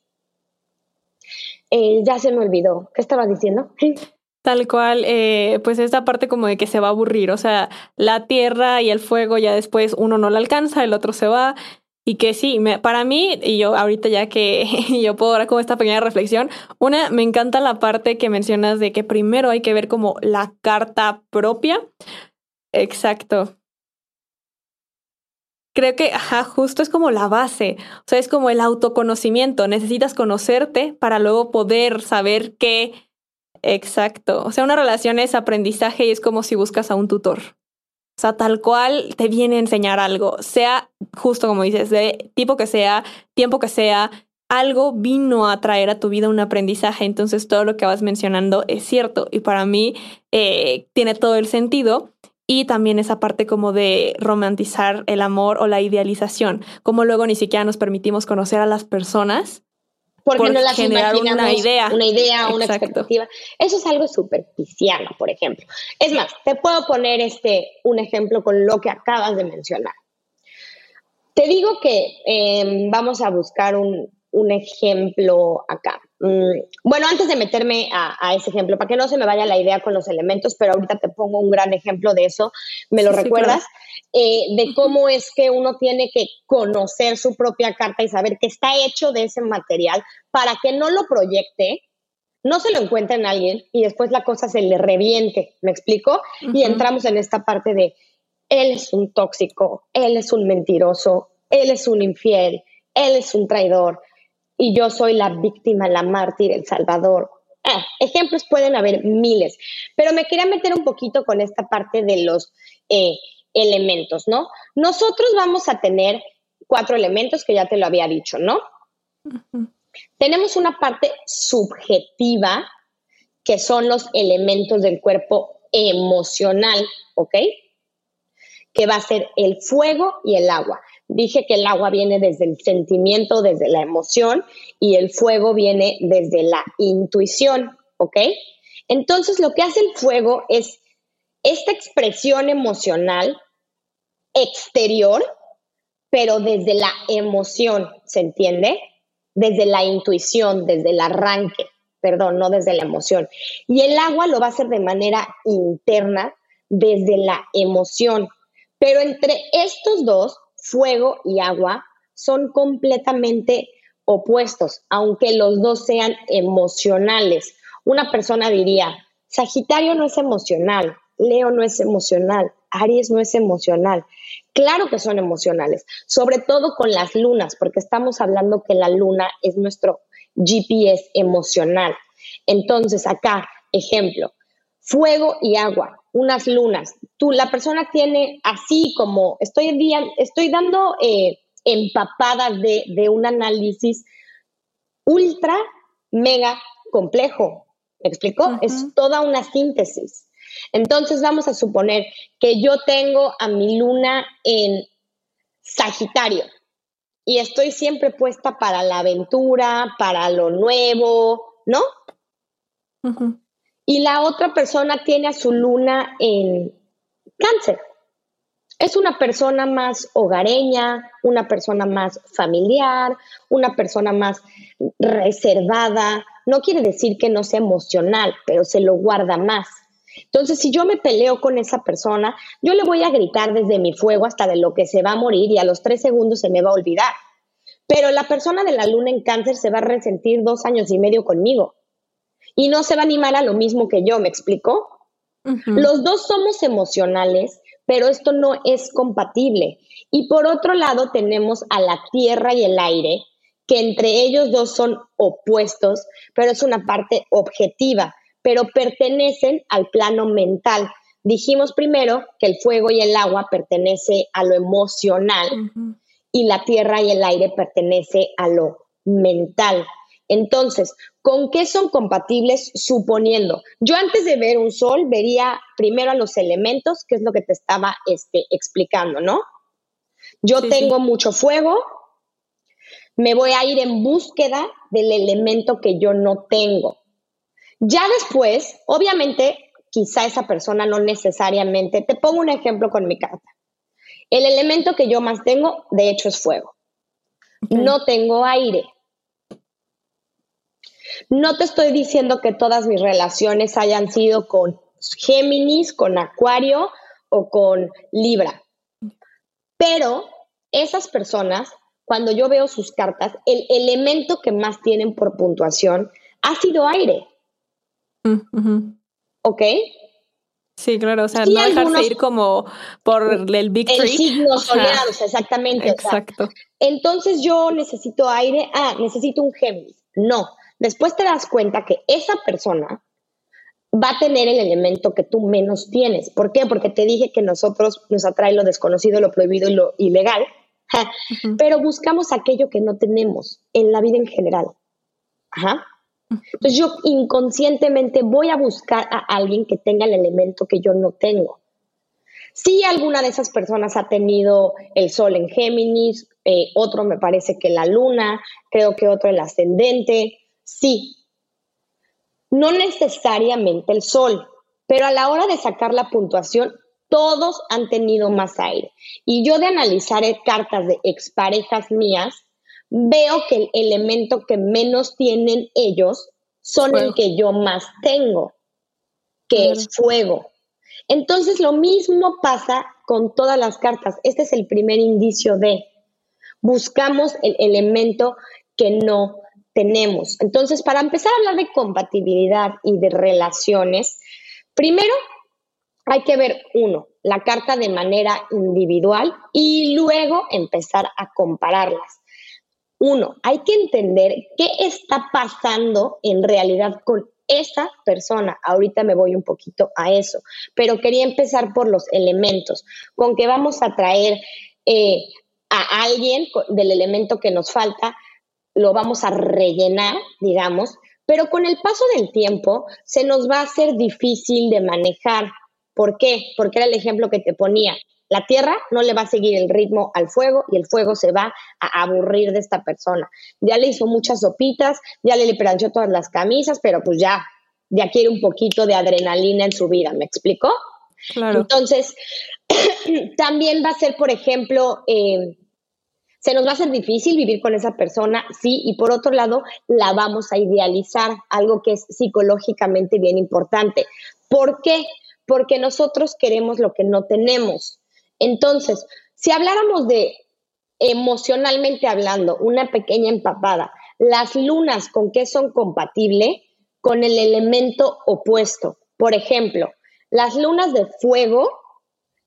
Eh, ya se me olvidó. ¿Qué estaba diciendo? Tal cual, eh, pues esta parte como de que se va a aburrir, o sea, la tierra y el fuego ya después uno no la alcanza, el otro se va, y que sí, me, para mí, y yo ahorita ya que [LAUGHS] yo puedo dar como esta pequeña reflexión, una, me encanta la parte que mencionas de que primero hay que ver como la carta propia. Exacto. Creo que, ajá, justo es como la base, o sea, es como el autoconocimiento, necesitas conocerte para luego poder saber qué, exacto, o sea, una relación es aprendizaje y es como si buscas a un tutor. O sea, tal cual te viene a enseñar algo, sea justo como dices, de tipo que sea, tiempo que sea, algo vino a traer a tu vida un aprendizaje. Entonces todo lo que vas mencionando es cierto y para mí eh, tiene todo el sentido. Y también esa parte como de romantizar el amor o la idealización, como luego ni siquiera nos permitimos conocer a las personas porque no las generar una idea. Una idea, una expectativa. Eso es algo superficial, por ejemplo. Es más, te puedo poner este, un ejemplo con lo que acabas de mencionar. Te digo que em, vamos a buscar un, un ejemplo acá. Mm, bueno, antes de meterme a, ese ejemplo, para que no se me vaya la idea con los elementos, pero ahorita te pongo un gran ejemplo de eso, ¿me lo recuerdas? Eh, de cómo es que uno tiene que conocer su propia carta y saber que está hecho de ese material para que no lo proyecte, no se lo encuentre en alguien y después la cosa se le reviente, ¿me explico? Y entramos en esta parte de, él es un tóxico, él es un mentiroso, él es un infiel, él es un traidor, y yo soy la víctima, la mártir, el salvador. Ah, ejemplos pueden haber miles, pero me quería meter un poquito con esta parte de los eh, elementos, ¿no? Nosotros vamos a tener cuatro elementos que ya te lo había dicho, ¿no? Tenemos una parte subjetiva, que son los elementos del cuerpo emocional, ¿ok? Que va a ser el fuego y el agua. Dije que el agua viene desde el sentimiento, desde la emoción, y el fuego viene desde la intuición, ¿ok? Entonces, lo que hace el fuego es esta expresión emocional exterior, pero desde la emoción, ¿se entiende? Desde la intuición, desde el arranque, perdón, no desde la emoción. Y el agua lo va a hacer de manera interna, desde la emoción. Pero entre estos dos fuego y agua son completamente opuestos, aunque los dos sean emocionales. Una persona diría, Sagitario no es emocional, Leo no es emocional, Aries no es emocional. Claro que son emocionales, sobre todo con las lunas, porque estamos hablando que la luna es nuestro GPS emocional. Entonces, acá, ejemplo, fuego y agua, unas lunas. Tú, la persona tiene así como, estoy, estoy dando eh, empapadas de, de un análisis ultra, mega complejo. ¿Me explico? Es toda una síntesis. Entonces vamos a suponer que yo tengo a mi luna en Sagitario y estoy siempre puesta para la aventura, para lo nuevo, ¿no? Y la otra persona tiene a su luna en cáncer. Es una persona más hogareña, una persona más familiar, una persona más reservada. No quiere decir que no sea emocional, pero se lo guarda más. Entonces, si yo me peleo con esa persona, yo le voy a gritar desde mi fuego hasta de lo que se va a morir y a los tres segundos se me va a olvidar. Pero la persona de la luna en cáncer se va a resentir dos años y medio conmigo y no se va a animar a lo mismo que yo, ¿me explico? Los dos somos emocionales, pero esto no es compatible. Y por otro lado tenemos a la tierra y el aire, que entre ellos dos son opuestos, pero es una parte objetiva, pero pertenecen al plano mental. Dijimos primero que el fuego y el agua pertenece a lo emocional y la tierra y el aire pertenece a lo mental. Entonces, ¿con qué son compatibles suponiendo? Yo antes de ver un sol vería primero a los elementos, que es lo que te estaba este, explicando, ¿no? Yo tengo mucho fuego, me voy a ir en búsqueda del elemento que yo no tengo. Ya después, obviamente, quizá esa persona no necesariamente, te pongo un ejemplo con mi carta. El elemento que yo más tengo, de hecho, es fuego. No tengo aire. No te estoy diciendo que todas mis relaciones hayan sido con Géminis, con Acuario o con Libra. Pero esas personas, cuando yo veo sus cartas, el elemento que más tienen por puntuación ha sido aire. ¿Ok? Sí, claro, o sea, no dejarse ir como por el Big El signo soleado, exactamente. Exacto. Entonces yo necesito aire, ah, necesito un Géminis. No, después te das cuenta que esa persona va a tener el elemento que tú menos tienes. ¿Por qué? Porque te dije que nosotros nos atrae lo desconocido, lo prohibido y lo ilegal, pero buscamos aquello que no tenemos en la vida en general. Ajá. Entonces yo inconscientemente voy a buscar a alguien que tenga el elemento que yo no tengo. Si alguna de esas personas ha tenido el sol en Géminis, eh, otro me parece que la luna, creo que otro el ascendente, sí. No necesariamente el sol, pero a la hora de sacar la puntuación, todos han tenido más aire. Y yo de analizar cartas de exparejas mías, veo que el elemento que menos tienen ellos son el que yo más tengo, que es fuego. Entonces lo mismo pasa con todas las cartas. Este es el primer indicio de buscamos el elemento que no tenemos. Entonces, para empezar a hablar de compatibilidad y de relaciones, primero hay que ver uno, la carta de manera individual y luego empezar a compararlas. Uno, hay que entender qué está pasando en realidad con esa persona. Ahorita me voy un poquito a eso, pero quería empezar por los elementos, con que vamos a traer eh, a alguien del elemento que nos falta, lo vamos a rellenar, digamos, pero con el paso del tiempo se nos va a hacer difícil de manejar. ¿Por qué? Porque era el ejemplo que te ponía. La tierra no le va a seguir el ritmo al fuego y el fuego se va a aburrir de esta persona. Ya le hizo muchas sopitas, ya le planchó todas las camisas, pero pues ya, ya quiere un poquito de adrenalina en su vida, ¿me explico? Claro. Entonces, [CLEARS THROAT] también va a ser, por ejemplo, eh, se nos va a hacer difícil vivir con esa persona, sí, y por otro lado, la vamos a idealizar, algo que es psicológicamente bien importante. ¿Por qué? Porque nosotros queremos lo que no tenemos. Entonces, si habláramos de emocionalmente hablando, una pequeña empapada, las lunas con qué son compatibles con el elemento opuesto. Por ejemplo, las lunas de fuego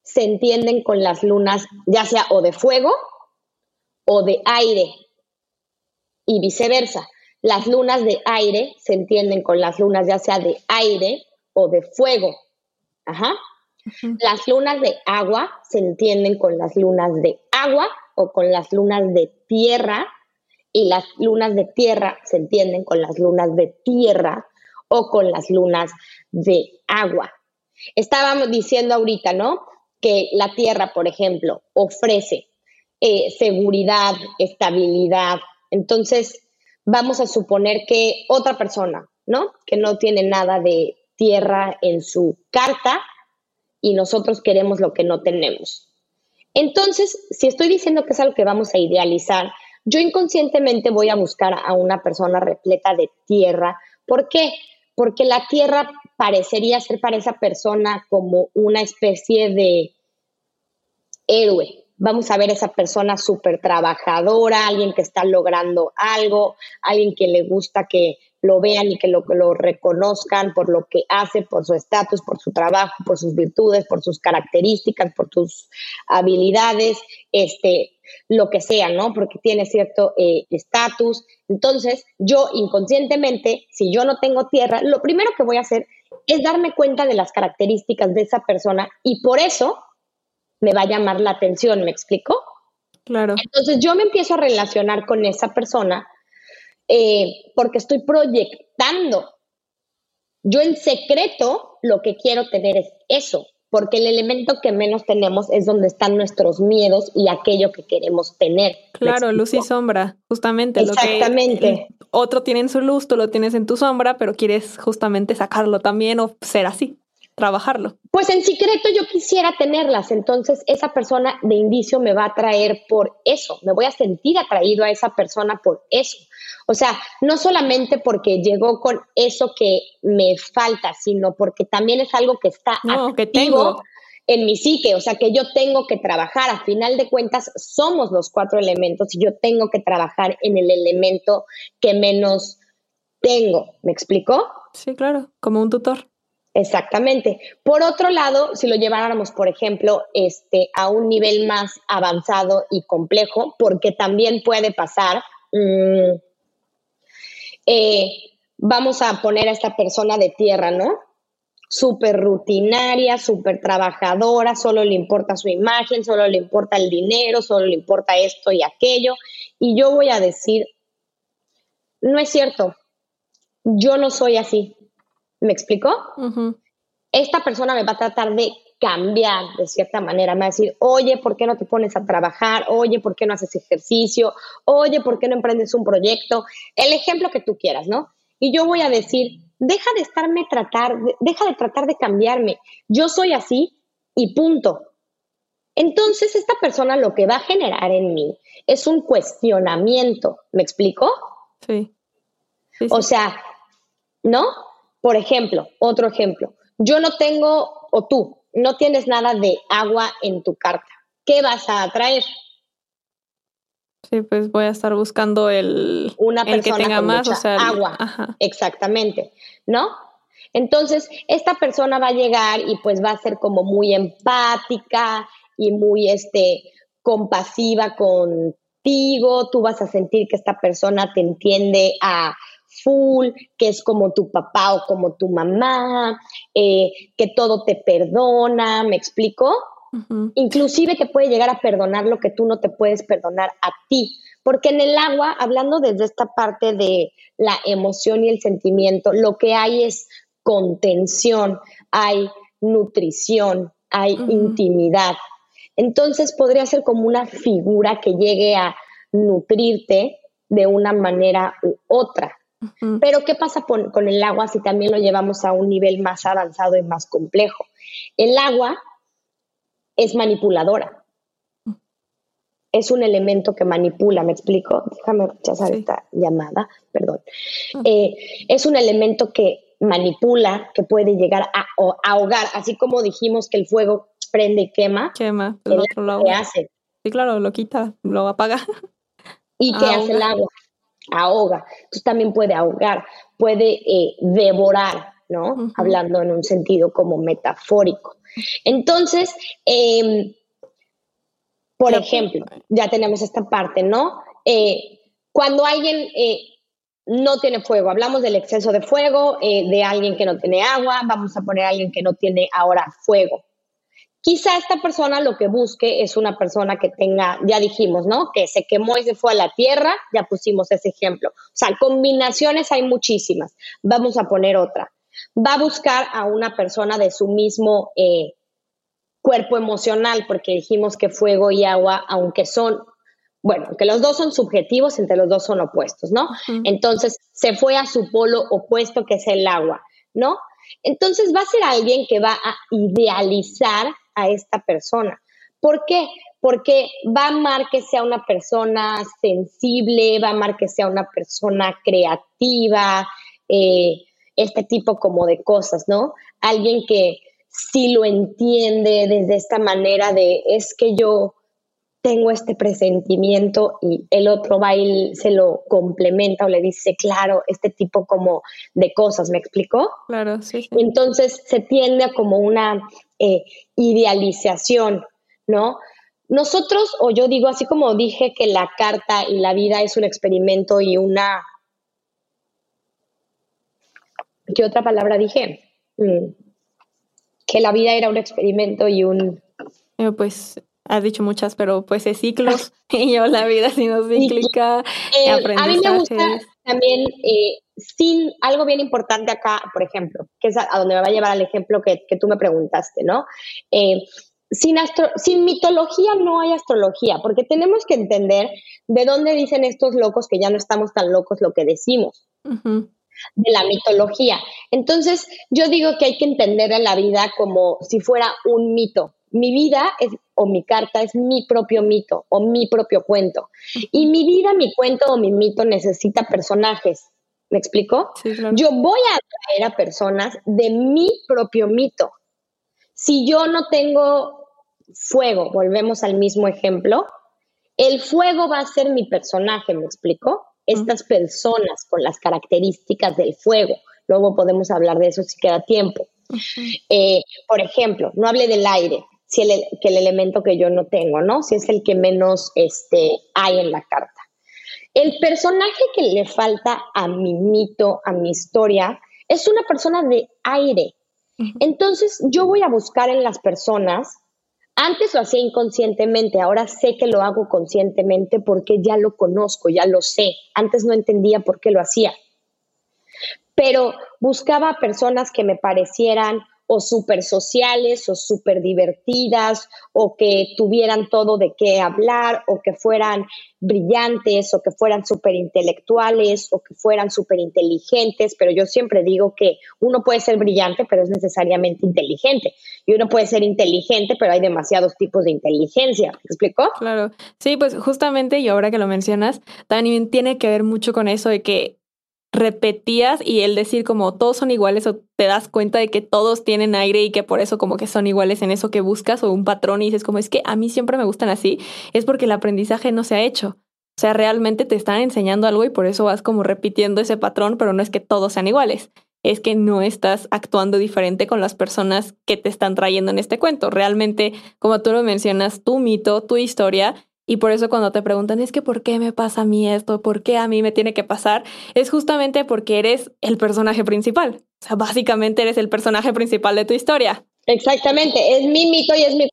se entienden con las lunas, ya sea o de fuego o de aire, y viceversa. Las lunas de aire se entienden con las lunas ya sea de aire o de fuego. Ajá. Las lunas de agua se entienden con las lunas de agua o con las lunas de tierra y las lunas de tierra se entienden con las lunas de tierra o con las lunas de agua. Estábamos diciendo ahorita, ¿no? Que la tierra, por ejemplo, ofrece eh, seguridad, estabilidad. Entonces, vamos a suponer que otra persona, ¿no? Que no tiene nada de tierra en su carta y nosotros queremos lo que no tenemos. Entonces, si estoy diciendo que es algo que vamos a idealizar, yo inconscientemente voy a buscar a una persona repleta de tierra. ¿Por qué? Porque la tierra parecería ser para esa persona como una especie de héroe. Vamos a ver esa persona súper trabajadora, alguien que está logrando algo, alguien que le gusta que lo vean y que lo, lo reconozcan por lo que hace, por su estatus, por su trabajo, por sus virtudes, por sus características, por sus habilidades, este, lo que sea, ¿no? Porque tiene cierto eh, estatus. Entonces, yo inconscientemente, si yo no tengo tierra, lo primero que voy a hacer es darme cuenta de las características de esa persona y por eso me va a llamar la atención, ¿me explico? Claro. Entonces yo me empiezo a relacionar con esa persona eh, porque estoy proyectando. Yo en secreto lo que quiero tener es eso, porque el elemento que menos tenemos es donde están nuestros miedos y aquello que queremos tener. Claro, luz y sombra, justamente. Exactamente. Lo que otro tiene en su luz, tú lo tienes en tu sombra, pero quieres justamente sacarlo también o ser así, trabajarlo. Pues en secreto yo quisiera tenerlas, entonces esa persona de indicio me va a atraer por eso, me voy a sentir atraído a esa persona por eso. O sea, no solamente porque llegó con eso que me falta, sino porque también es algo que está activo en mi psique, o sea, que yo tengo que trabajar. A final de cuentas, somos los cuatro elementos y yo tengo que trabajar en el elemento que menos tengo. ¿Me explicó? Sí, claro, como un tutor. Exactamente. Por otro lado, si lo lleváramos, por ejemplo, este, a un nivel más avanzado y complejo, porque también puede pasar, mm, eh, vamos a poner a esta persona de tierra, ¿no? Súper rutinaria, súper trabajadora, solo le importa su imagen, solo le importa el dinero, solo le importa esto y aquello. Y yo voy a decir, no es cierto, yo no soy así. ¿Me explicó? Esta persona me va a tratar de cambiar de cierta manera. Me va a decir, oye, ¿por qué no te pones a trabajar? Oye, ¿por qué no haces ejercicio? Oye, ¿por qué no emprendes un proyecto? El ejemplo que tú quieras, ¿no? Y yo voy a decir, deja de estarme tratar, deja de tratar de cambiarme. Yo soy así y punto. Entonces, esta persona lo que va a generar en mí es un cuestionamiento. ¿Me explico? sí. O sea, ¿no? Por ejemplo, otro ejemplo. Yo no tengo, o tú, no tienes nada de agua en tu carta. ¿Qué vas a atraer? Sí, pues voy a estar buscando el, Una el que tenga más, o sea, agua. Exactamente, ¿no? Entonces, esta persona va a llegar y pues va a ser como muy empática y muy este compasiva contigo, tú vas a sentir que esta persona te entiende a full, que es como tu papá o como tu mamá, eh, que todo te perdona, ¿me explico? Inclusive que puede llegar a perdonar lo que tú no te puedes perdonar a ti. Porque en el agua, hablando desde esta parte de la emoción y el sentimiento, lo que hay es contención, hay nutrición, hay intimidad. Entonces podría ser como una figura que llegue a nutrirte de una manera u otra. Pero ¿qué pasa con, el agua si también lo llevamos a un nivel más avanzado y más complejo? El agua es manipuladora. Es un elemento que manipula, ¿me explico? Déjame rechazar esta llamada, perdón. Eh, es un elemento que manipula, que puede llegar a, ahogar, así como dijimos que el fuego prende y quema. Quema, el, otro lado. ¿Qué hace? Sí, claro, lo quita, lo apaga. ¿Y qué hace el agua? Ahoga. Entonces también puede ahogar, puede eh, devorar, ¿no? Hablando en un sentido como metafórico. Entonces, em, por ejemplo, ya tenemos esta parte, ¿no? Eh, cuando alguien eh, no tiene fuego, hablamos del exceso de fuego, eh, de alguien que no tiene agua, vamos a poner a alguien que no tiene ahora fuego. Quizá esta persona lo que busque es una persona que tenga, ya dijimos, ¿no? Que se quemó y se fue a la tierra, ya pusimos ese ejemplo. O sea, combinaciones hay muchísimas. Vamos a poner otra. Va a buscar a una persona de su mismo cuerpo emocional, porque dijimos que fuego y agua, aunque son, bueno, que los dos son subjetivos, entre los dos son opuestos, ¿no? Entonces, se fue a su polo opuesto, que es el agua, ¿no? Entonces, va a ser alguien que va a idealizar a esta persona. ¿Por qué? Porque va a amar que sea una persona sensible, va a amar que sea una persona creativa, eh, este tipo como de cosas, ¿no? Alguien que, si lo entiende desde esta manera de es que yo tengo este presentimiento y el otro va y se lo complementa o le dice, claro, este tipo como de cosas, ¿me explicó? Claro, sí. Entonces se tiende a como una eh, idealización, ¿no? Nosotros, o yo digo, así como dije que la carta y la vida es un experimento y una... ¿Qué otra palabra dije? Mm que la vida era un experimento y un... Eh, pues has dicho muchas, pero pues es ciclos [LAUGHS] y yo la vida siendo cíclica, eh, A mí me gusta también, eh, sin algo bien importante acá, por ejemplo, que es a, donde me va a llevar al ejemplo que, que tú me preguntaste, ¿no? sin, sin mitología no hay astrología, porque tenemos que entender de dónde dicen estos locos que ya no estamos tan locos lo que decimos de la mitología. Entonces, yo digo que hay que entender a la vida como si fuera un mito. Mi vida es, o mi carta es mi propio mito o mi propio cuento. Y mi vida, mi cuento o mi mito necesita personajes. ¿Me explico? Yo voy a atraer a personas de mi propio mito. Si yo no tengo fuego, volvemos al mismo ejemplo, el fuego va a ser mi personaje, ¿me explico? estas personas con las características del fuego. Luego podemos hablar de eso si queda tiempo. Eh, por ejemplo, no hable del aire, si el, que el elemento que yo no tengo, ¿no? Si es el que menos este, hay en la carta. El personaje que le falta a mi mito, a mi historia, es una persona de aire. Entonces, yo voy a buscar en las personas antes lo hacía inconscientemente, ahora sé que lo hago conscientemente porque ya lo conozco, ya lo sé. Antes no entendía por qué lo hacía. Pero buscaba personas que me parecieran o súper sociales o súper divertidas o que tuvieran todo de qué hablar o que fueran brillantes o que fueran súper intelectuales o que fueran súper inteligentes, pero yo siempre digo que uno puede ser brillante, pero es necesariamente inteligente y uno puede ser inteligente, pero hay demasiados tipos de inteligencia. ¿Me explicó? Claro. Sí, pues justamente y ahora que lo mencionas, también tiene que ver mucho con eso de que repetías y el decir como todos son iguales o te das cuenta de que todos tienen aire y que por eso como que son iguales en eso que buscas o un patrón y dices como es que a mí siempre me gustan así, es porque el aprendizaje no se ha hecho. O sea, realmente te están enseñando algo y por eso vas como repitiendo ese patrón, pero no es que todos sean iguales. Es que no estás actuando diferente con las personas que te están trayendo en este cuento. Realmente, como tú lo mencionas, tu mito, tu historia y por eso cuando te preguntan, es que ¿por qué me pasa a mí esto? ¿Por qué a mí me tiene que pasar? Es justamente porque eres el personaje principal. O sea, básicamente eres el personaje principal de tu historia. Exactamente, es mi mito y es mi...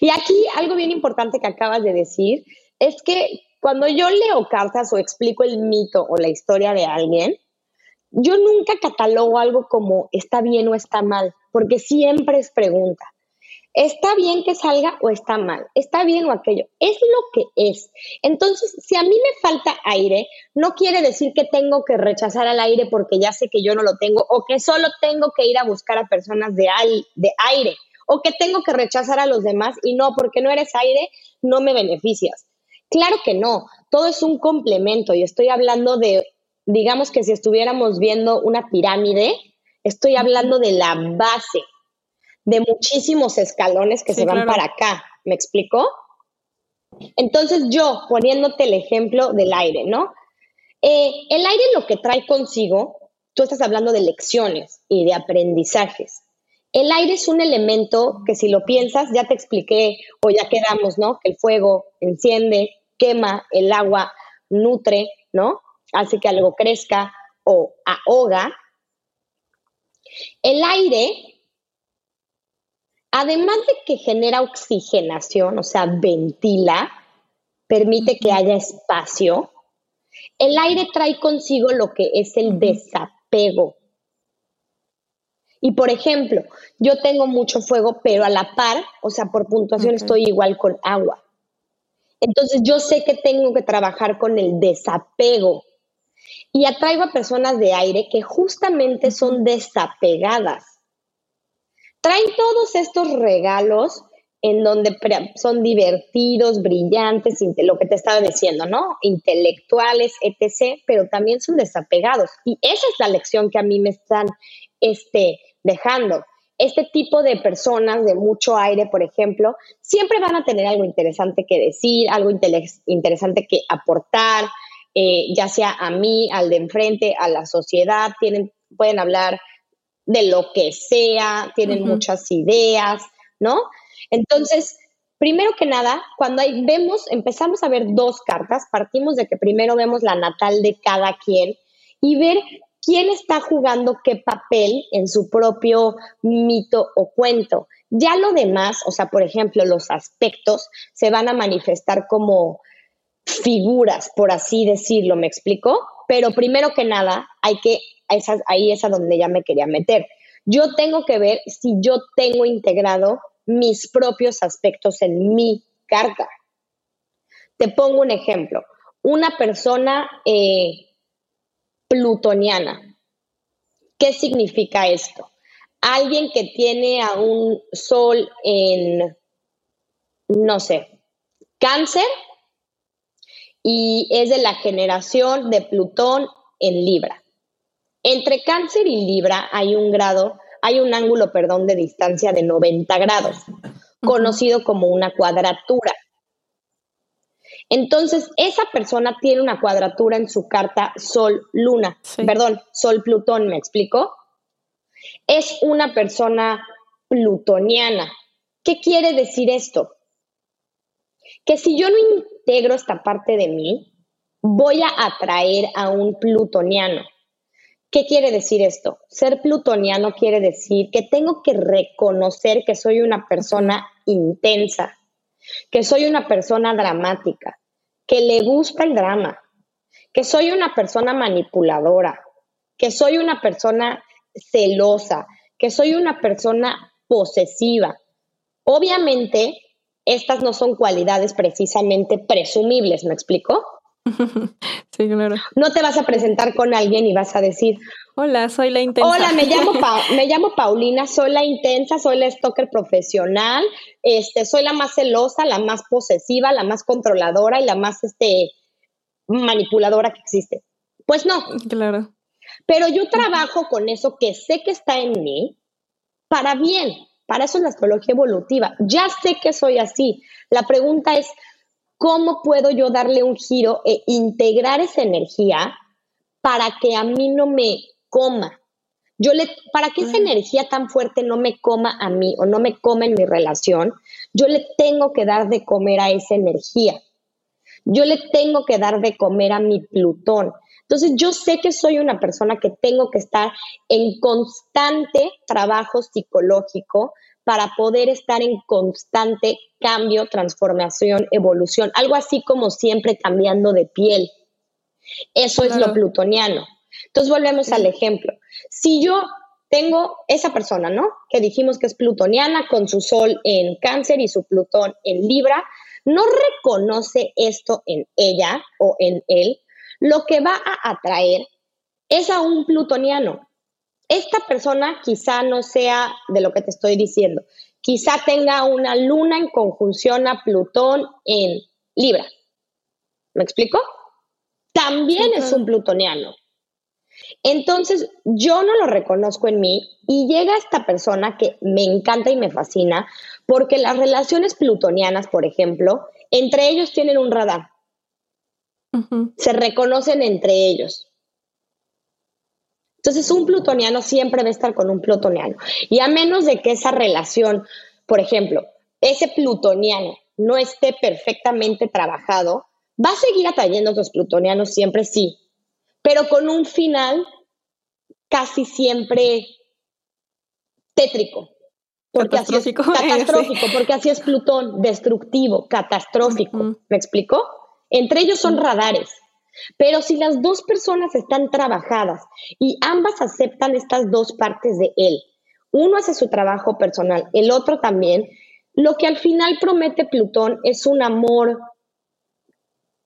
Y aquí algo bien importante que acabas de decir es que cuando yo leo cartas o explico el mito o la historia de alguien, yo nunca catalogo algo como está bien o está mal, porque siempre es pregunta. ¿Está bien que salga o está mal? ¿Está bien o aquello? Es lo que es. Entonces, si a mí me falta aire, no quiere decir que tengo que rechazar al aire porque ya sé que yo no lo tengo o que solo tengo que ir a buscar a personas de, aire o que tengo que rechazar a los demás y no, porque no eres aire, no me beneficias. Claro que no, todo es un complemento y estoy hablando de, digamos que si estuviéramos viendo una pirámide, estoy hablando de la base de muchísimos escalones que se van para acá. ¿Me explicó? Entonces yo, poniéndote el ejemplo del aire, ¿no? Eh, el aire lo que trae consigo, tú estás hablando de lecciones y de aprendizajes. El aire es un elemento que si lo piensas, ya te expliqué o ya quedamos, ¿no? Que el fuego enciende, quema, el agua nutre, ¿no? Hace que algo crezca o ahoga. El aire, además de que genera oxigenación, o sea, ventila, permite que haya espacio, el aire trae consigo lo que es el desapego. Y por ejemplo, yo tengo mucho fuego, pero a la par, o sea, por puntuación estoy igual con agua. Entonces yo sé que tengo que trabajar con el desapego. Y atraigo a personas de aire que justamente son desapegadas. Traen todos estos regalos en donde son divertidos, brillantes, lo que te estaba diciendo, ¿no? Intelectuales, etc., pero también son desapegados. Y esa es la lección que a mí me están este, dejando. Este tipo de personas de mucho aire, por ejemplo, siempre van a tener algo interesante que decir, algo interesante que aportar, eh, ya sea a mí, al de enfrente, a la sociedad, tienen, pueden hablar de lo que sea, tienen muchas ideas, ¿no? Entonces, primero que nada, cuando vemos, empezamos a ver dos cartas, partimos de que primero vemos la natal de cada quien y ver quién está jugando qué papel en su propio mito o cuento. Ya lo demás, o sea, por ejemplo, los aspectos se van a manifestar como figuras, por así decirlo, ¿me explico? Pero primero que nada, hay que, ahí es a donde ya me quería meter. Yo tengo que ver si yo tengo integrado mis propios aspectos en mi carta. Te pongo un ejemplo. Una persona eh, plutoniana. ¿Qué significa esto? Alguien que tiene a un sol en, no sé, cáncer y es de la generación de Plutón en Libra. Entre cáncer y Libra hay un grado, hay un ángulo, perdón, de distancia de 90 grados, conocido como una cuadratura. Entonces, esa persona tiene una cuadratura en su carta Sol-Luna, perdón, Sol-Plutón, ¿me explico? Es una persona plutoniana. ¿Qué quiere decir esto? Que si yo no integro esta parte de mí, voy a atraer a un plutoniano. ¿Qué quiere decir esto? Ser plutoniano quiere decir que tengo que reconocer que soy una persona intensa, que soy una persona dramática, que le gusta el drama, que soy una persona manipuladora, que soy una persona celosa, que soy una persona posesiva. Obviamente, estas no son cualidades precisamente presumibles, ¿me explico? [LAUGHS] Sí, claro. No te vas a presentar con alguien y vas a decir, hola, soy la intensa. Hola, me llamo, [LAUGHS] me llamo Paulina, soy la intensa, soy la stalker profesional, este, soy la más celosa, la más posesiva, la más controladora y la más este, manipuladora que existe. Pues no. Claro. Pero yo trabajo con eso que sé que está en mí para bien. Para eso es la astrología evolutiva. Ya sé que soy así. La pregunta es, ¿cómo puedo yo darle un giro e integrar esa energía para que a mí no me coma? Yo le, para que esa energía tan fuerte no me coma a mí o no me coma en mi relación, yo le tengo que dar de comer a esa energía. Yo le tengo que dar de comer a mi Plutón. Entonces yo sé que soy una persona que tengo que estar en constante trabajo psicológico para poder estar en constante cambio, transformación, evolución, algo así como siempre cambiando de piel. Eso es lo plutoniano. Entonces volvemos al ejemplo. Si yo tengo esa persona, ¿no? Que dijimos que es plutoniana con su sol en cáncer y su plutón en libra, no reconoce esto en ella o en él, lo que va a atraer es a un plutoniano. Esta persona quizá no sea de lo que te estoy diciendo, quizá tenga una luna en conjunción a Plutón en Libra. ¿Me explico? También es un plutoniano. Entonces, yo no lo reconozco en mí y llega esta persona que me encanta y me fascina porque las relaciones plutonianas, por ejemplo, entre ellos tienen un radar. Se reconocen entre ellos. Entonces, un plutoniano siempre va a estar con un plutoniano. Y a menos de que esa relación, por ejemplo, ese plutoniano no esté perfectamente trabajado, va a seguir atrayendo a otros plutonianos siempre sí, pero con un final casi siempre tétrico. Porque así es, catastrófico, [LAUGHS] porque así es Plutón, destructivo, catastrófico. ¿Me explico? Entre ellos son radares. Pero si las dos personas están trabajadas y ambas aceptan estas dos partes de él, uno hace su trabajo personal, el otro también, lo que al final promete Plutón es un amor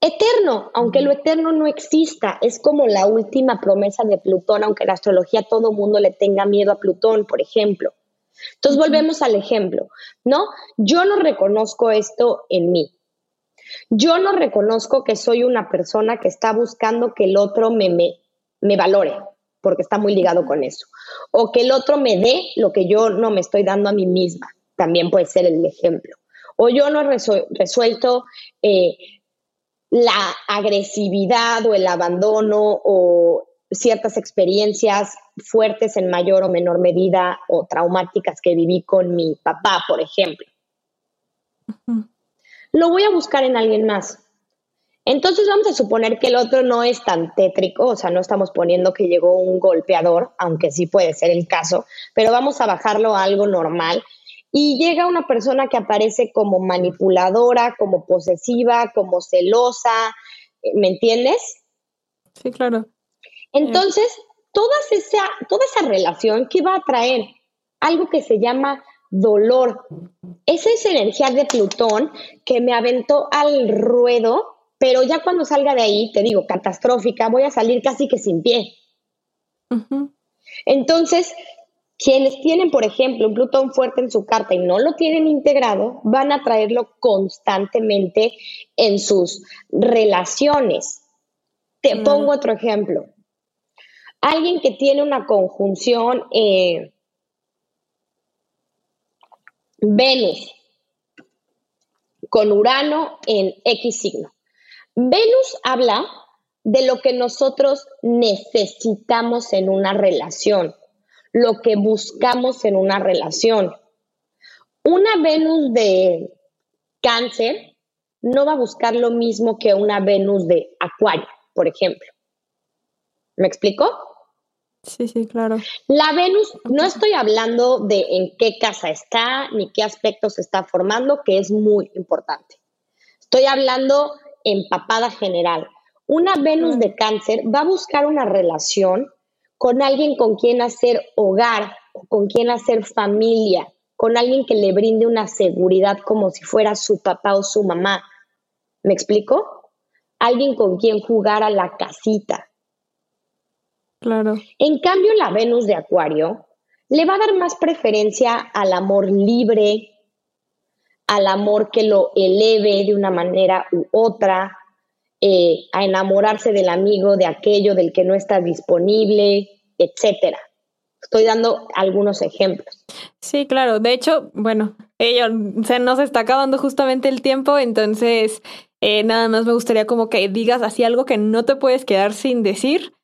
eterno, aunque lo eterno no exista, es como la última promesa de Plutón, aunque en la astrología todo mundo le tenga miedo a Plutón, por ejemplo. Entonces volvemos al ejemplo, ¿no? Yo no reconozco esto en mí. Yo no reconozco que soy una persona que está buscando que el otro me, me, valore, porque está muy ligado con eso. O que el otro me dé lo que yo no me estoy dando a mí misma. También puede ser el ejemplo. O yo no he resuelto eh, la agresividad o el abandono o ciertas experiencias fuertes en mayor o menor medida o traumáticas que viví con mi papá, por ejemplo lo voy a buscar en alguien más. Entonces vamos a suponer que el otro no es tan tétrico, o sea, no estamos poniendo que llegó un golpeador, aunque sí puede ser el caso, pero vamos a bajarlo a algo normal. Y llega una persona que aparece como manipuladora, como posesiva, como celosa, ¿me entiendes? Sí, claro. Entonces, toda esa, toda esa relación que va a traer algo que se llama dolor. Esa es energía de Plutón que me aventó al ruedo, pero ya cuando salga de ahí, te digo, catastrófica, voy a salir casi que sin pie. Entonces, quienes tienen, por ejemplo, un Plutón fuerte en su carta y no lo tienen integrado, van a traerlo constantemente en sus relaciones. Te pongo otro ejemplo. Alguien que tiene una conjunción eh, Venus con Urano en X signo. Venus habla de lo que nosotros necesitamos en una relación, lo que buscamos en una relación. Una Venus de cáncer no va a buscar lo mismo que una Venus de acuario, por ejemplo. ¿Me explico? Sí, sí, claro. La Venus, no estoy hablando de en qué casa está ni qué aspectos se está formando, que es muy importante. Estoy hablando en papada general. Una Venus de cáncer va a buscar una relación con alguien con quien hacer hogar, con quien hacer familia, con alguien que le brinde una seguridad como si fuera su papá o su mamá. ¿Me explico? Alguien con quien jugar a la casita, Claro. En cambio, la Venus de Acuario le va a dar más preferencia al amor libre, al amor que lo eleve de una manera u otra, eh, a enamorarse del amigo, de aquello del que no está disponible, etcétera. Estoy dando algunos ejemplos. Sí, claro. De hecho, bueno, ello, se nos está acabando justamente el tiempo, entonces eh, nada más me gustaría como que digas así algo que no te puedes quedar sin decir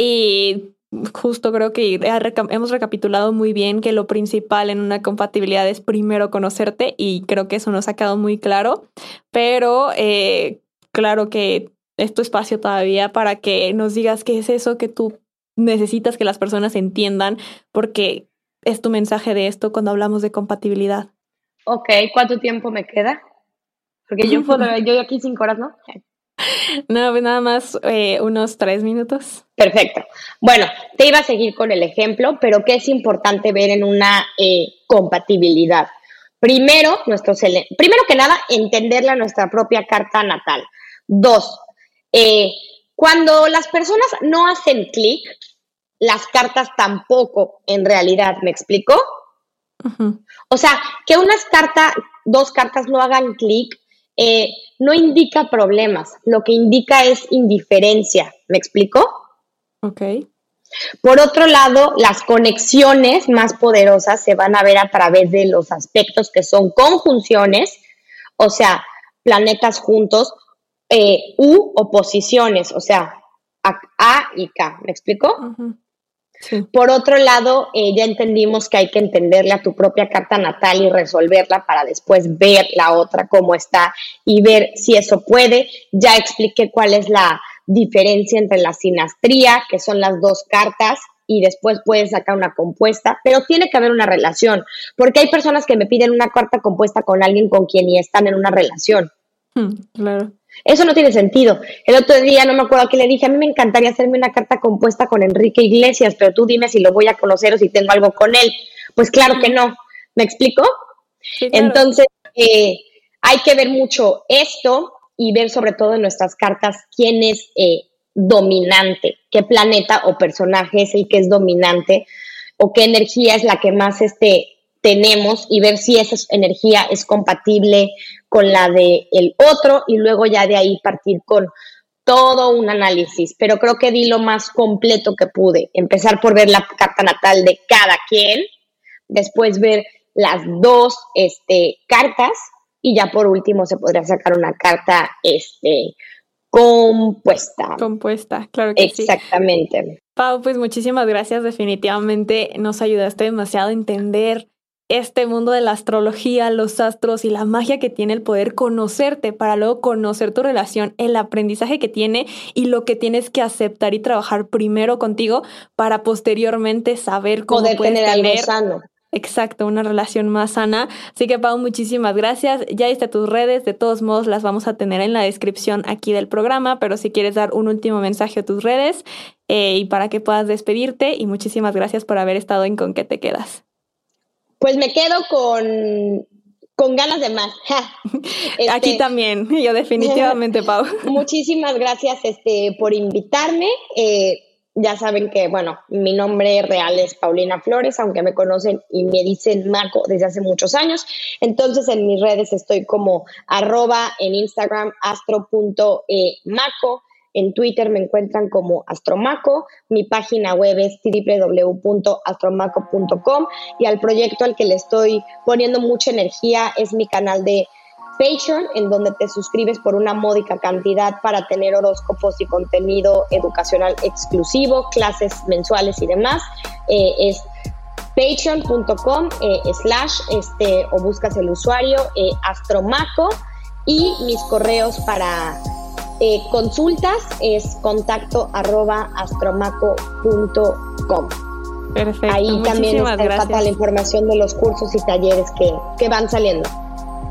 y justo creo que hemos recapitulado muy bien que lo principal en una compatibilidad es primero conocerte y creo que eso nos ha quedado muy claro, pero eh, claro que es tu espacio todavía para que nos digas qué es eso que tú necesitas que las personas entiendan porque es tu mensaje de esto cuando hablamos de compatibilidad. Ok, ¿cuánto tiempo me queda? Porque yo puedo, [LAUGHS] yo aquí cinco horas, ¿no? [LAUGHS] No, pues nada más eh, unos tres minutos. Perfecto. Bueno, te iba a seguir con el ejemplo, pero ¿qué es importante ver en una eh, compatibilidad? Primero, nuestro primero que nada, entenderla nuestra propia carta natal. Dos, eh, cuando las personas no hacen clic, las cartas tampoco, en realidad, ¿me explico? O sea, que unas cartas, dos cartas no hagan clic, eh, no indica problemas, lo que indica es indiferencia. ¿Me explico? Ok. Por otro lado, las conexiones más poderosas se van a ver a través de los aspectos que son conjunciones, o sea, planetas juntos, eh, u oposiciones, o sea, A, y K. ¿Me explico? Por otro lado, eh, ya entendimos que hay que entenderle a tu propia carta natal y resolverla para después ver la otra cómo está y ver si eso puede. Ya expliqué cuál es la diferencia entre la sinastría, que son las dos cartas, y después puedes sacar una compuesta, pero tiene que haber una relación, porque hay personas que me piden una carta compuesta con alguien con quien ni están en una relación. Hmm, claro. Eso no tiene sentido. El otro día, no me acuerdo a qué le dije, a mí me encantaría hacerme una carta compuesta con Enrique Iglesias, pero tú dime si lo voy a conocer o si tengo algo con él. Pues claro que no. ¿Me explico? Entonces, eh, hay que ver mucho esto y ver sobre todo en nuestras cartas quién es eh, dominante, qué planeta o personaje es el que es dominante o qué energía es la que más este, tenemos y ver si esa energía es compatible con la del el otro y luego ya de ahí partir con todo un análisis, pero creo que di lo más completo que pude. Empezar por ver la carta natal de cada quien, después ver las dos este, cartas y ya por último se podría sacar una carta este, compuesta. Compuesta, claro que Exactamente. sí. Pau, pues muchísimas gracias. Definitivamente nos ayudaste demasiado a entender este mundo de la astrología, los astros y la magia que tiene el poder conocerte para luego conocer tu relación, el aprendizaje que tiene y lo que tienes que aceptar y trabajar primero contigo para posteriormente saber cómo poder tener, algo sano. Exacto, una relación más sana. Así que Pau, muchísimas gracias. Ya está tus redes, de todos modos las vamos a tener en la descripción aquí del programa, pero si quieres dar un último mensaje a tus redes eh, y para que puedas despedirte y muchísimas gracias por haber estado en Con qué te quedas. Pues me quedo con, con ganas de más. [LAUGHS] Aquí este, también, [LAUGHS] yo definitivamente, Pau. [LAUGHS] Muchísimas gracias este, por invitarme. Eh, ya saben que, bueno, mi nombre real es Paulina Flores, aunque me conocen y me dicen Maco desde hace muchos años. Entonces en mis redes estoy como arroba en Instagram astro.maco en Twitter me encuentran como Astromaco, mi página web es www.astromaco.com y al proyecto al que le estoy poniendo mucha energía es mi canal de Patreon, en donde te suscribes por una módica cantidad para tener horóscopos y contenido educacional exclusivo, clases mensuales y demás. Eh, es patreon.com eh, slash este, o buscas el usuario eh, astromaco y mis correos para eh, consultas es contacto arroba astromaco.com. Perfecto. Ahí también está la información de los cursos y talleres que, que van saliendo.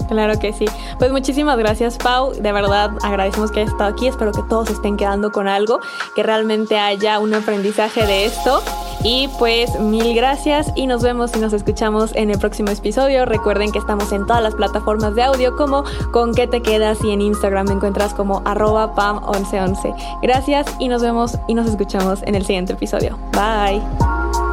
Claro que sí. Pues muchísimas gracias, Pau. De verdad agradecemos que hayas estado aquí. Espero que todos estén quedando con algo, que realmente haya un aprendizaje de esto. Y pues mil gracias y nos vemos y nos escuchamos en el próximo episodio. Recuerden que estamos en todas las plataformas de audio como con qué te quedas y en Instagram me encuentras como arroba pam1111. Gracias y nos vemos y nos escuchamos en el siguiente episodio. Bye.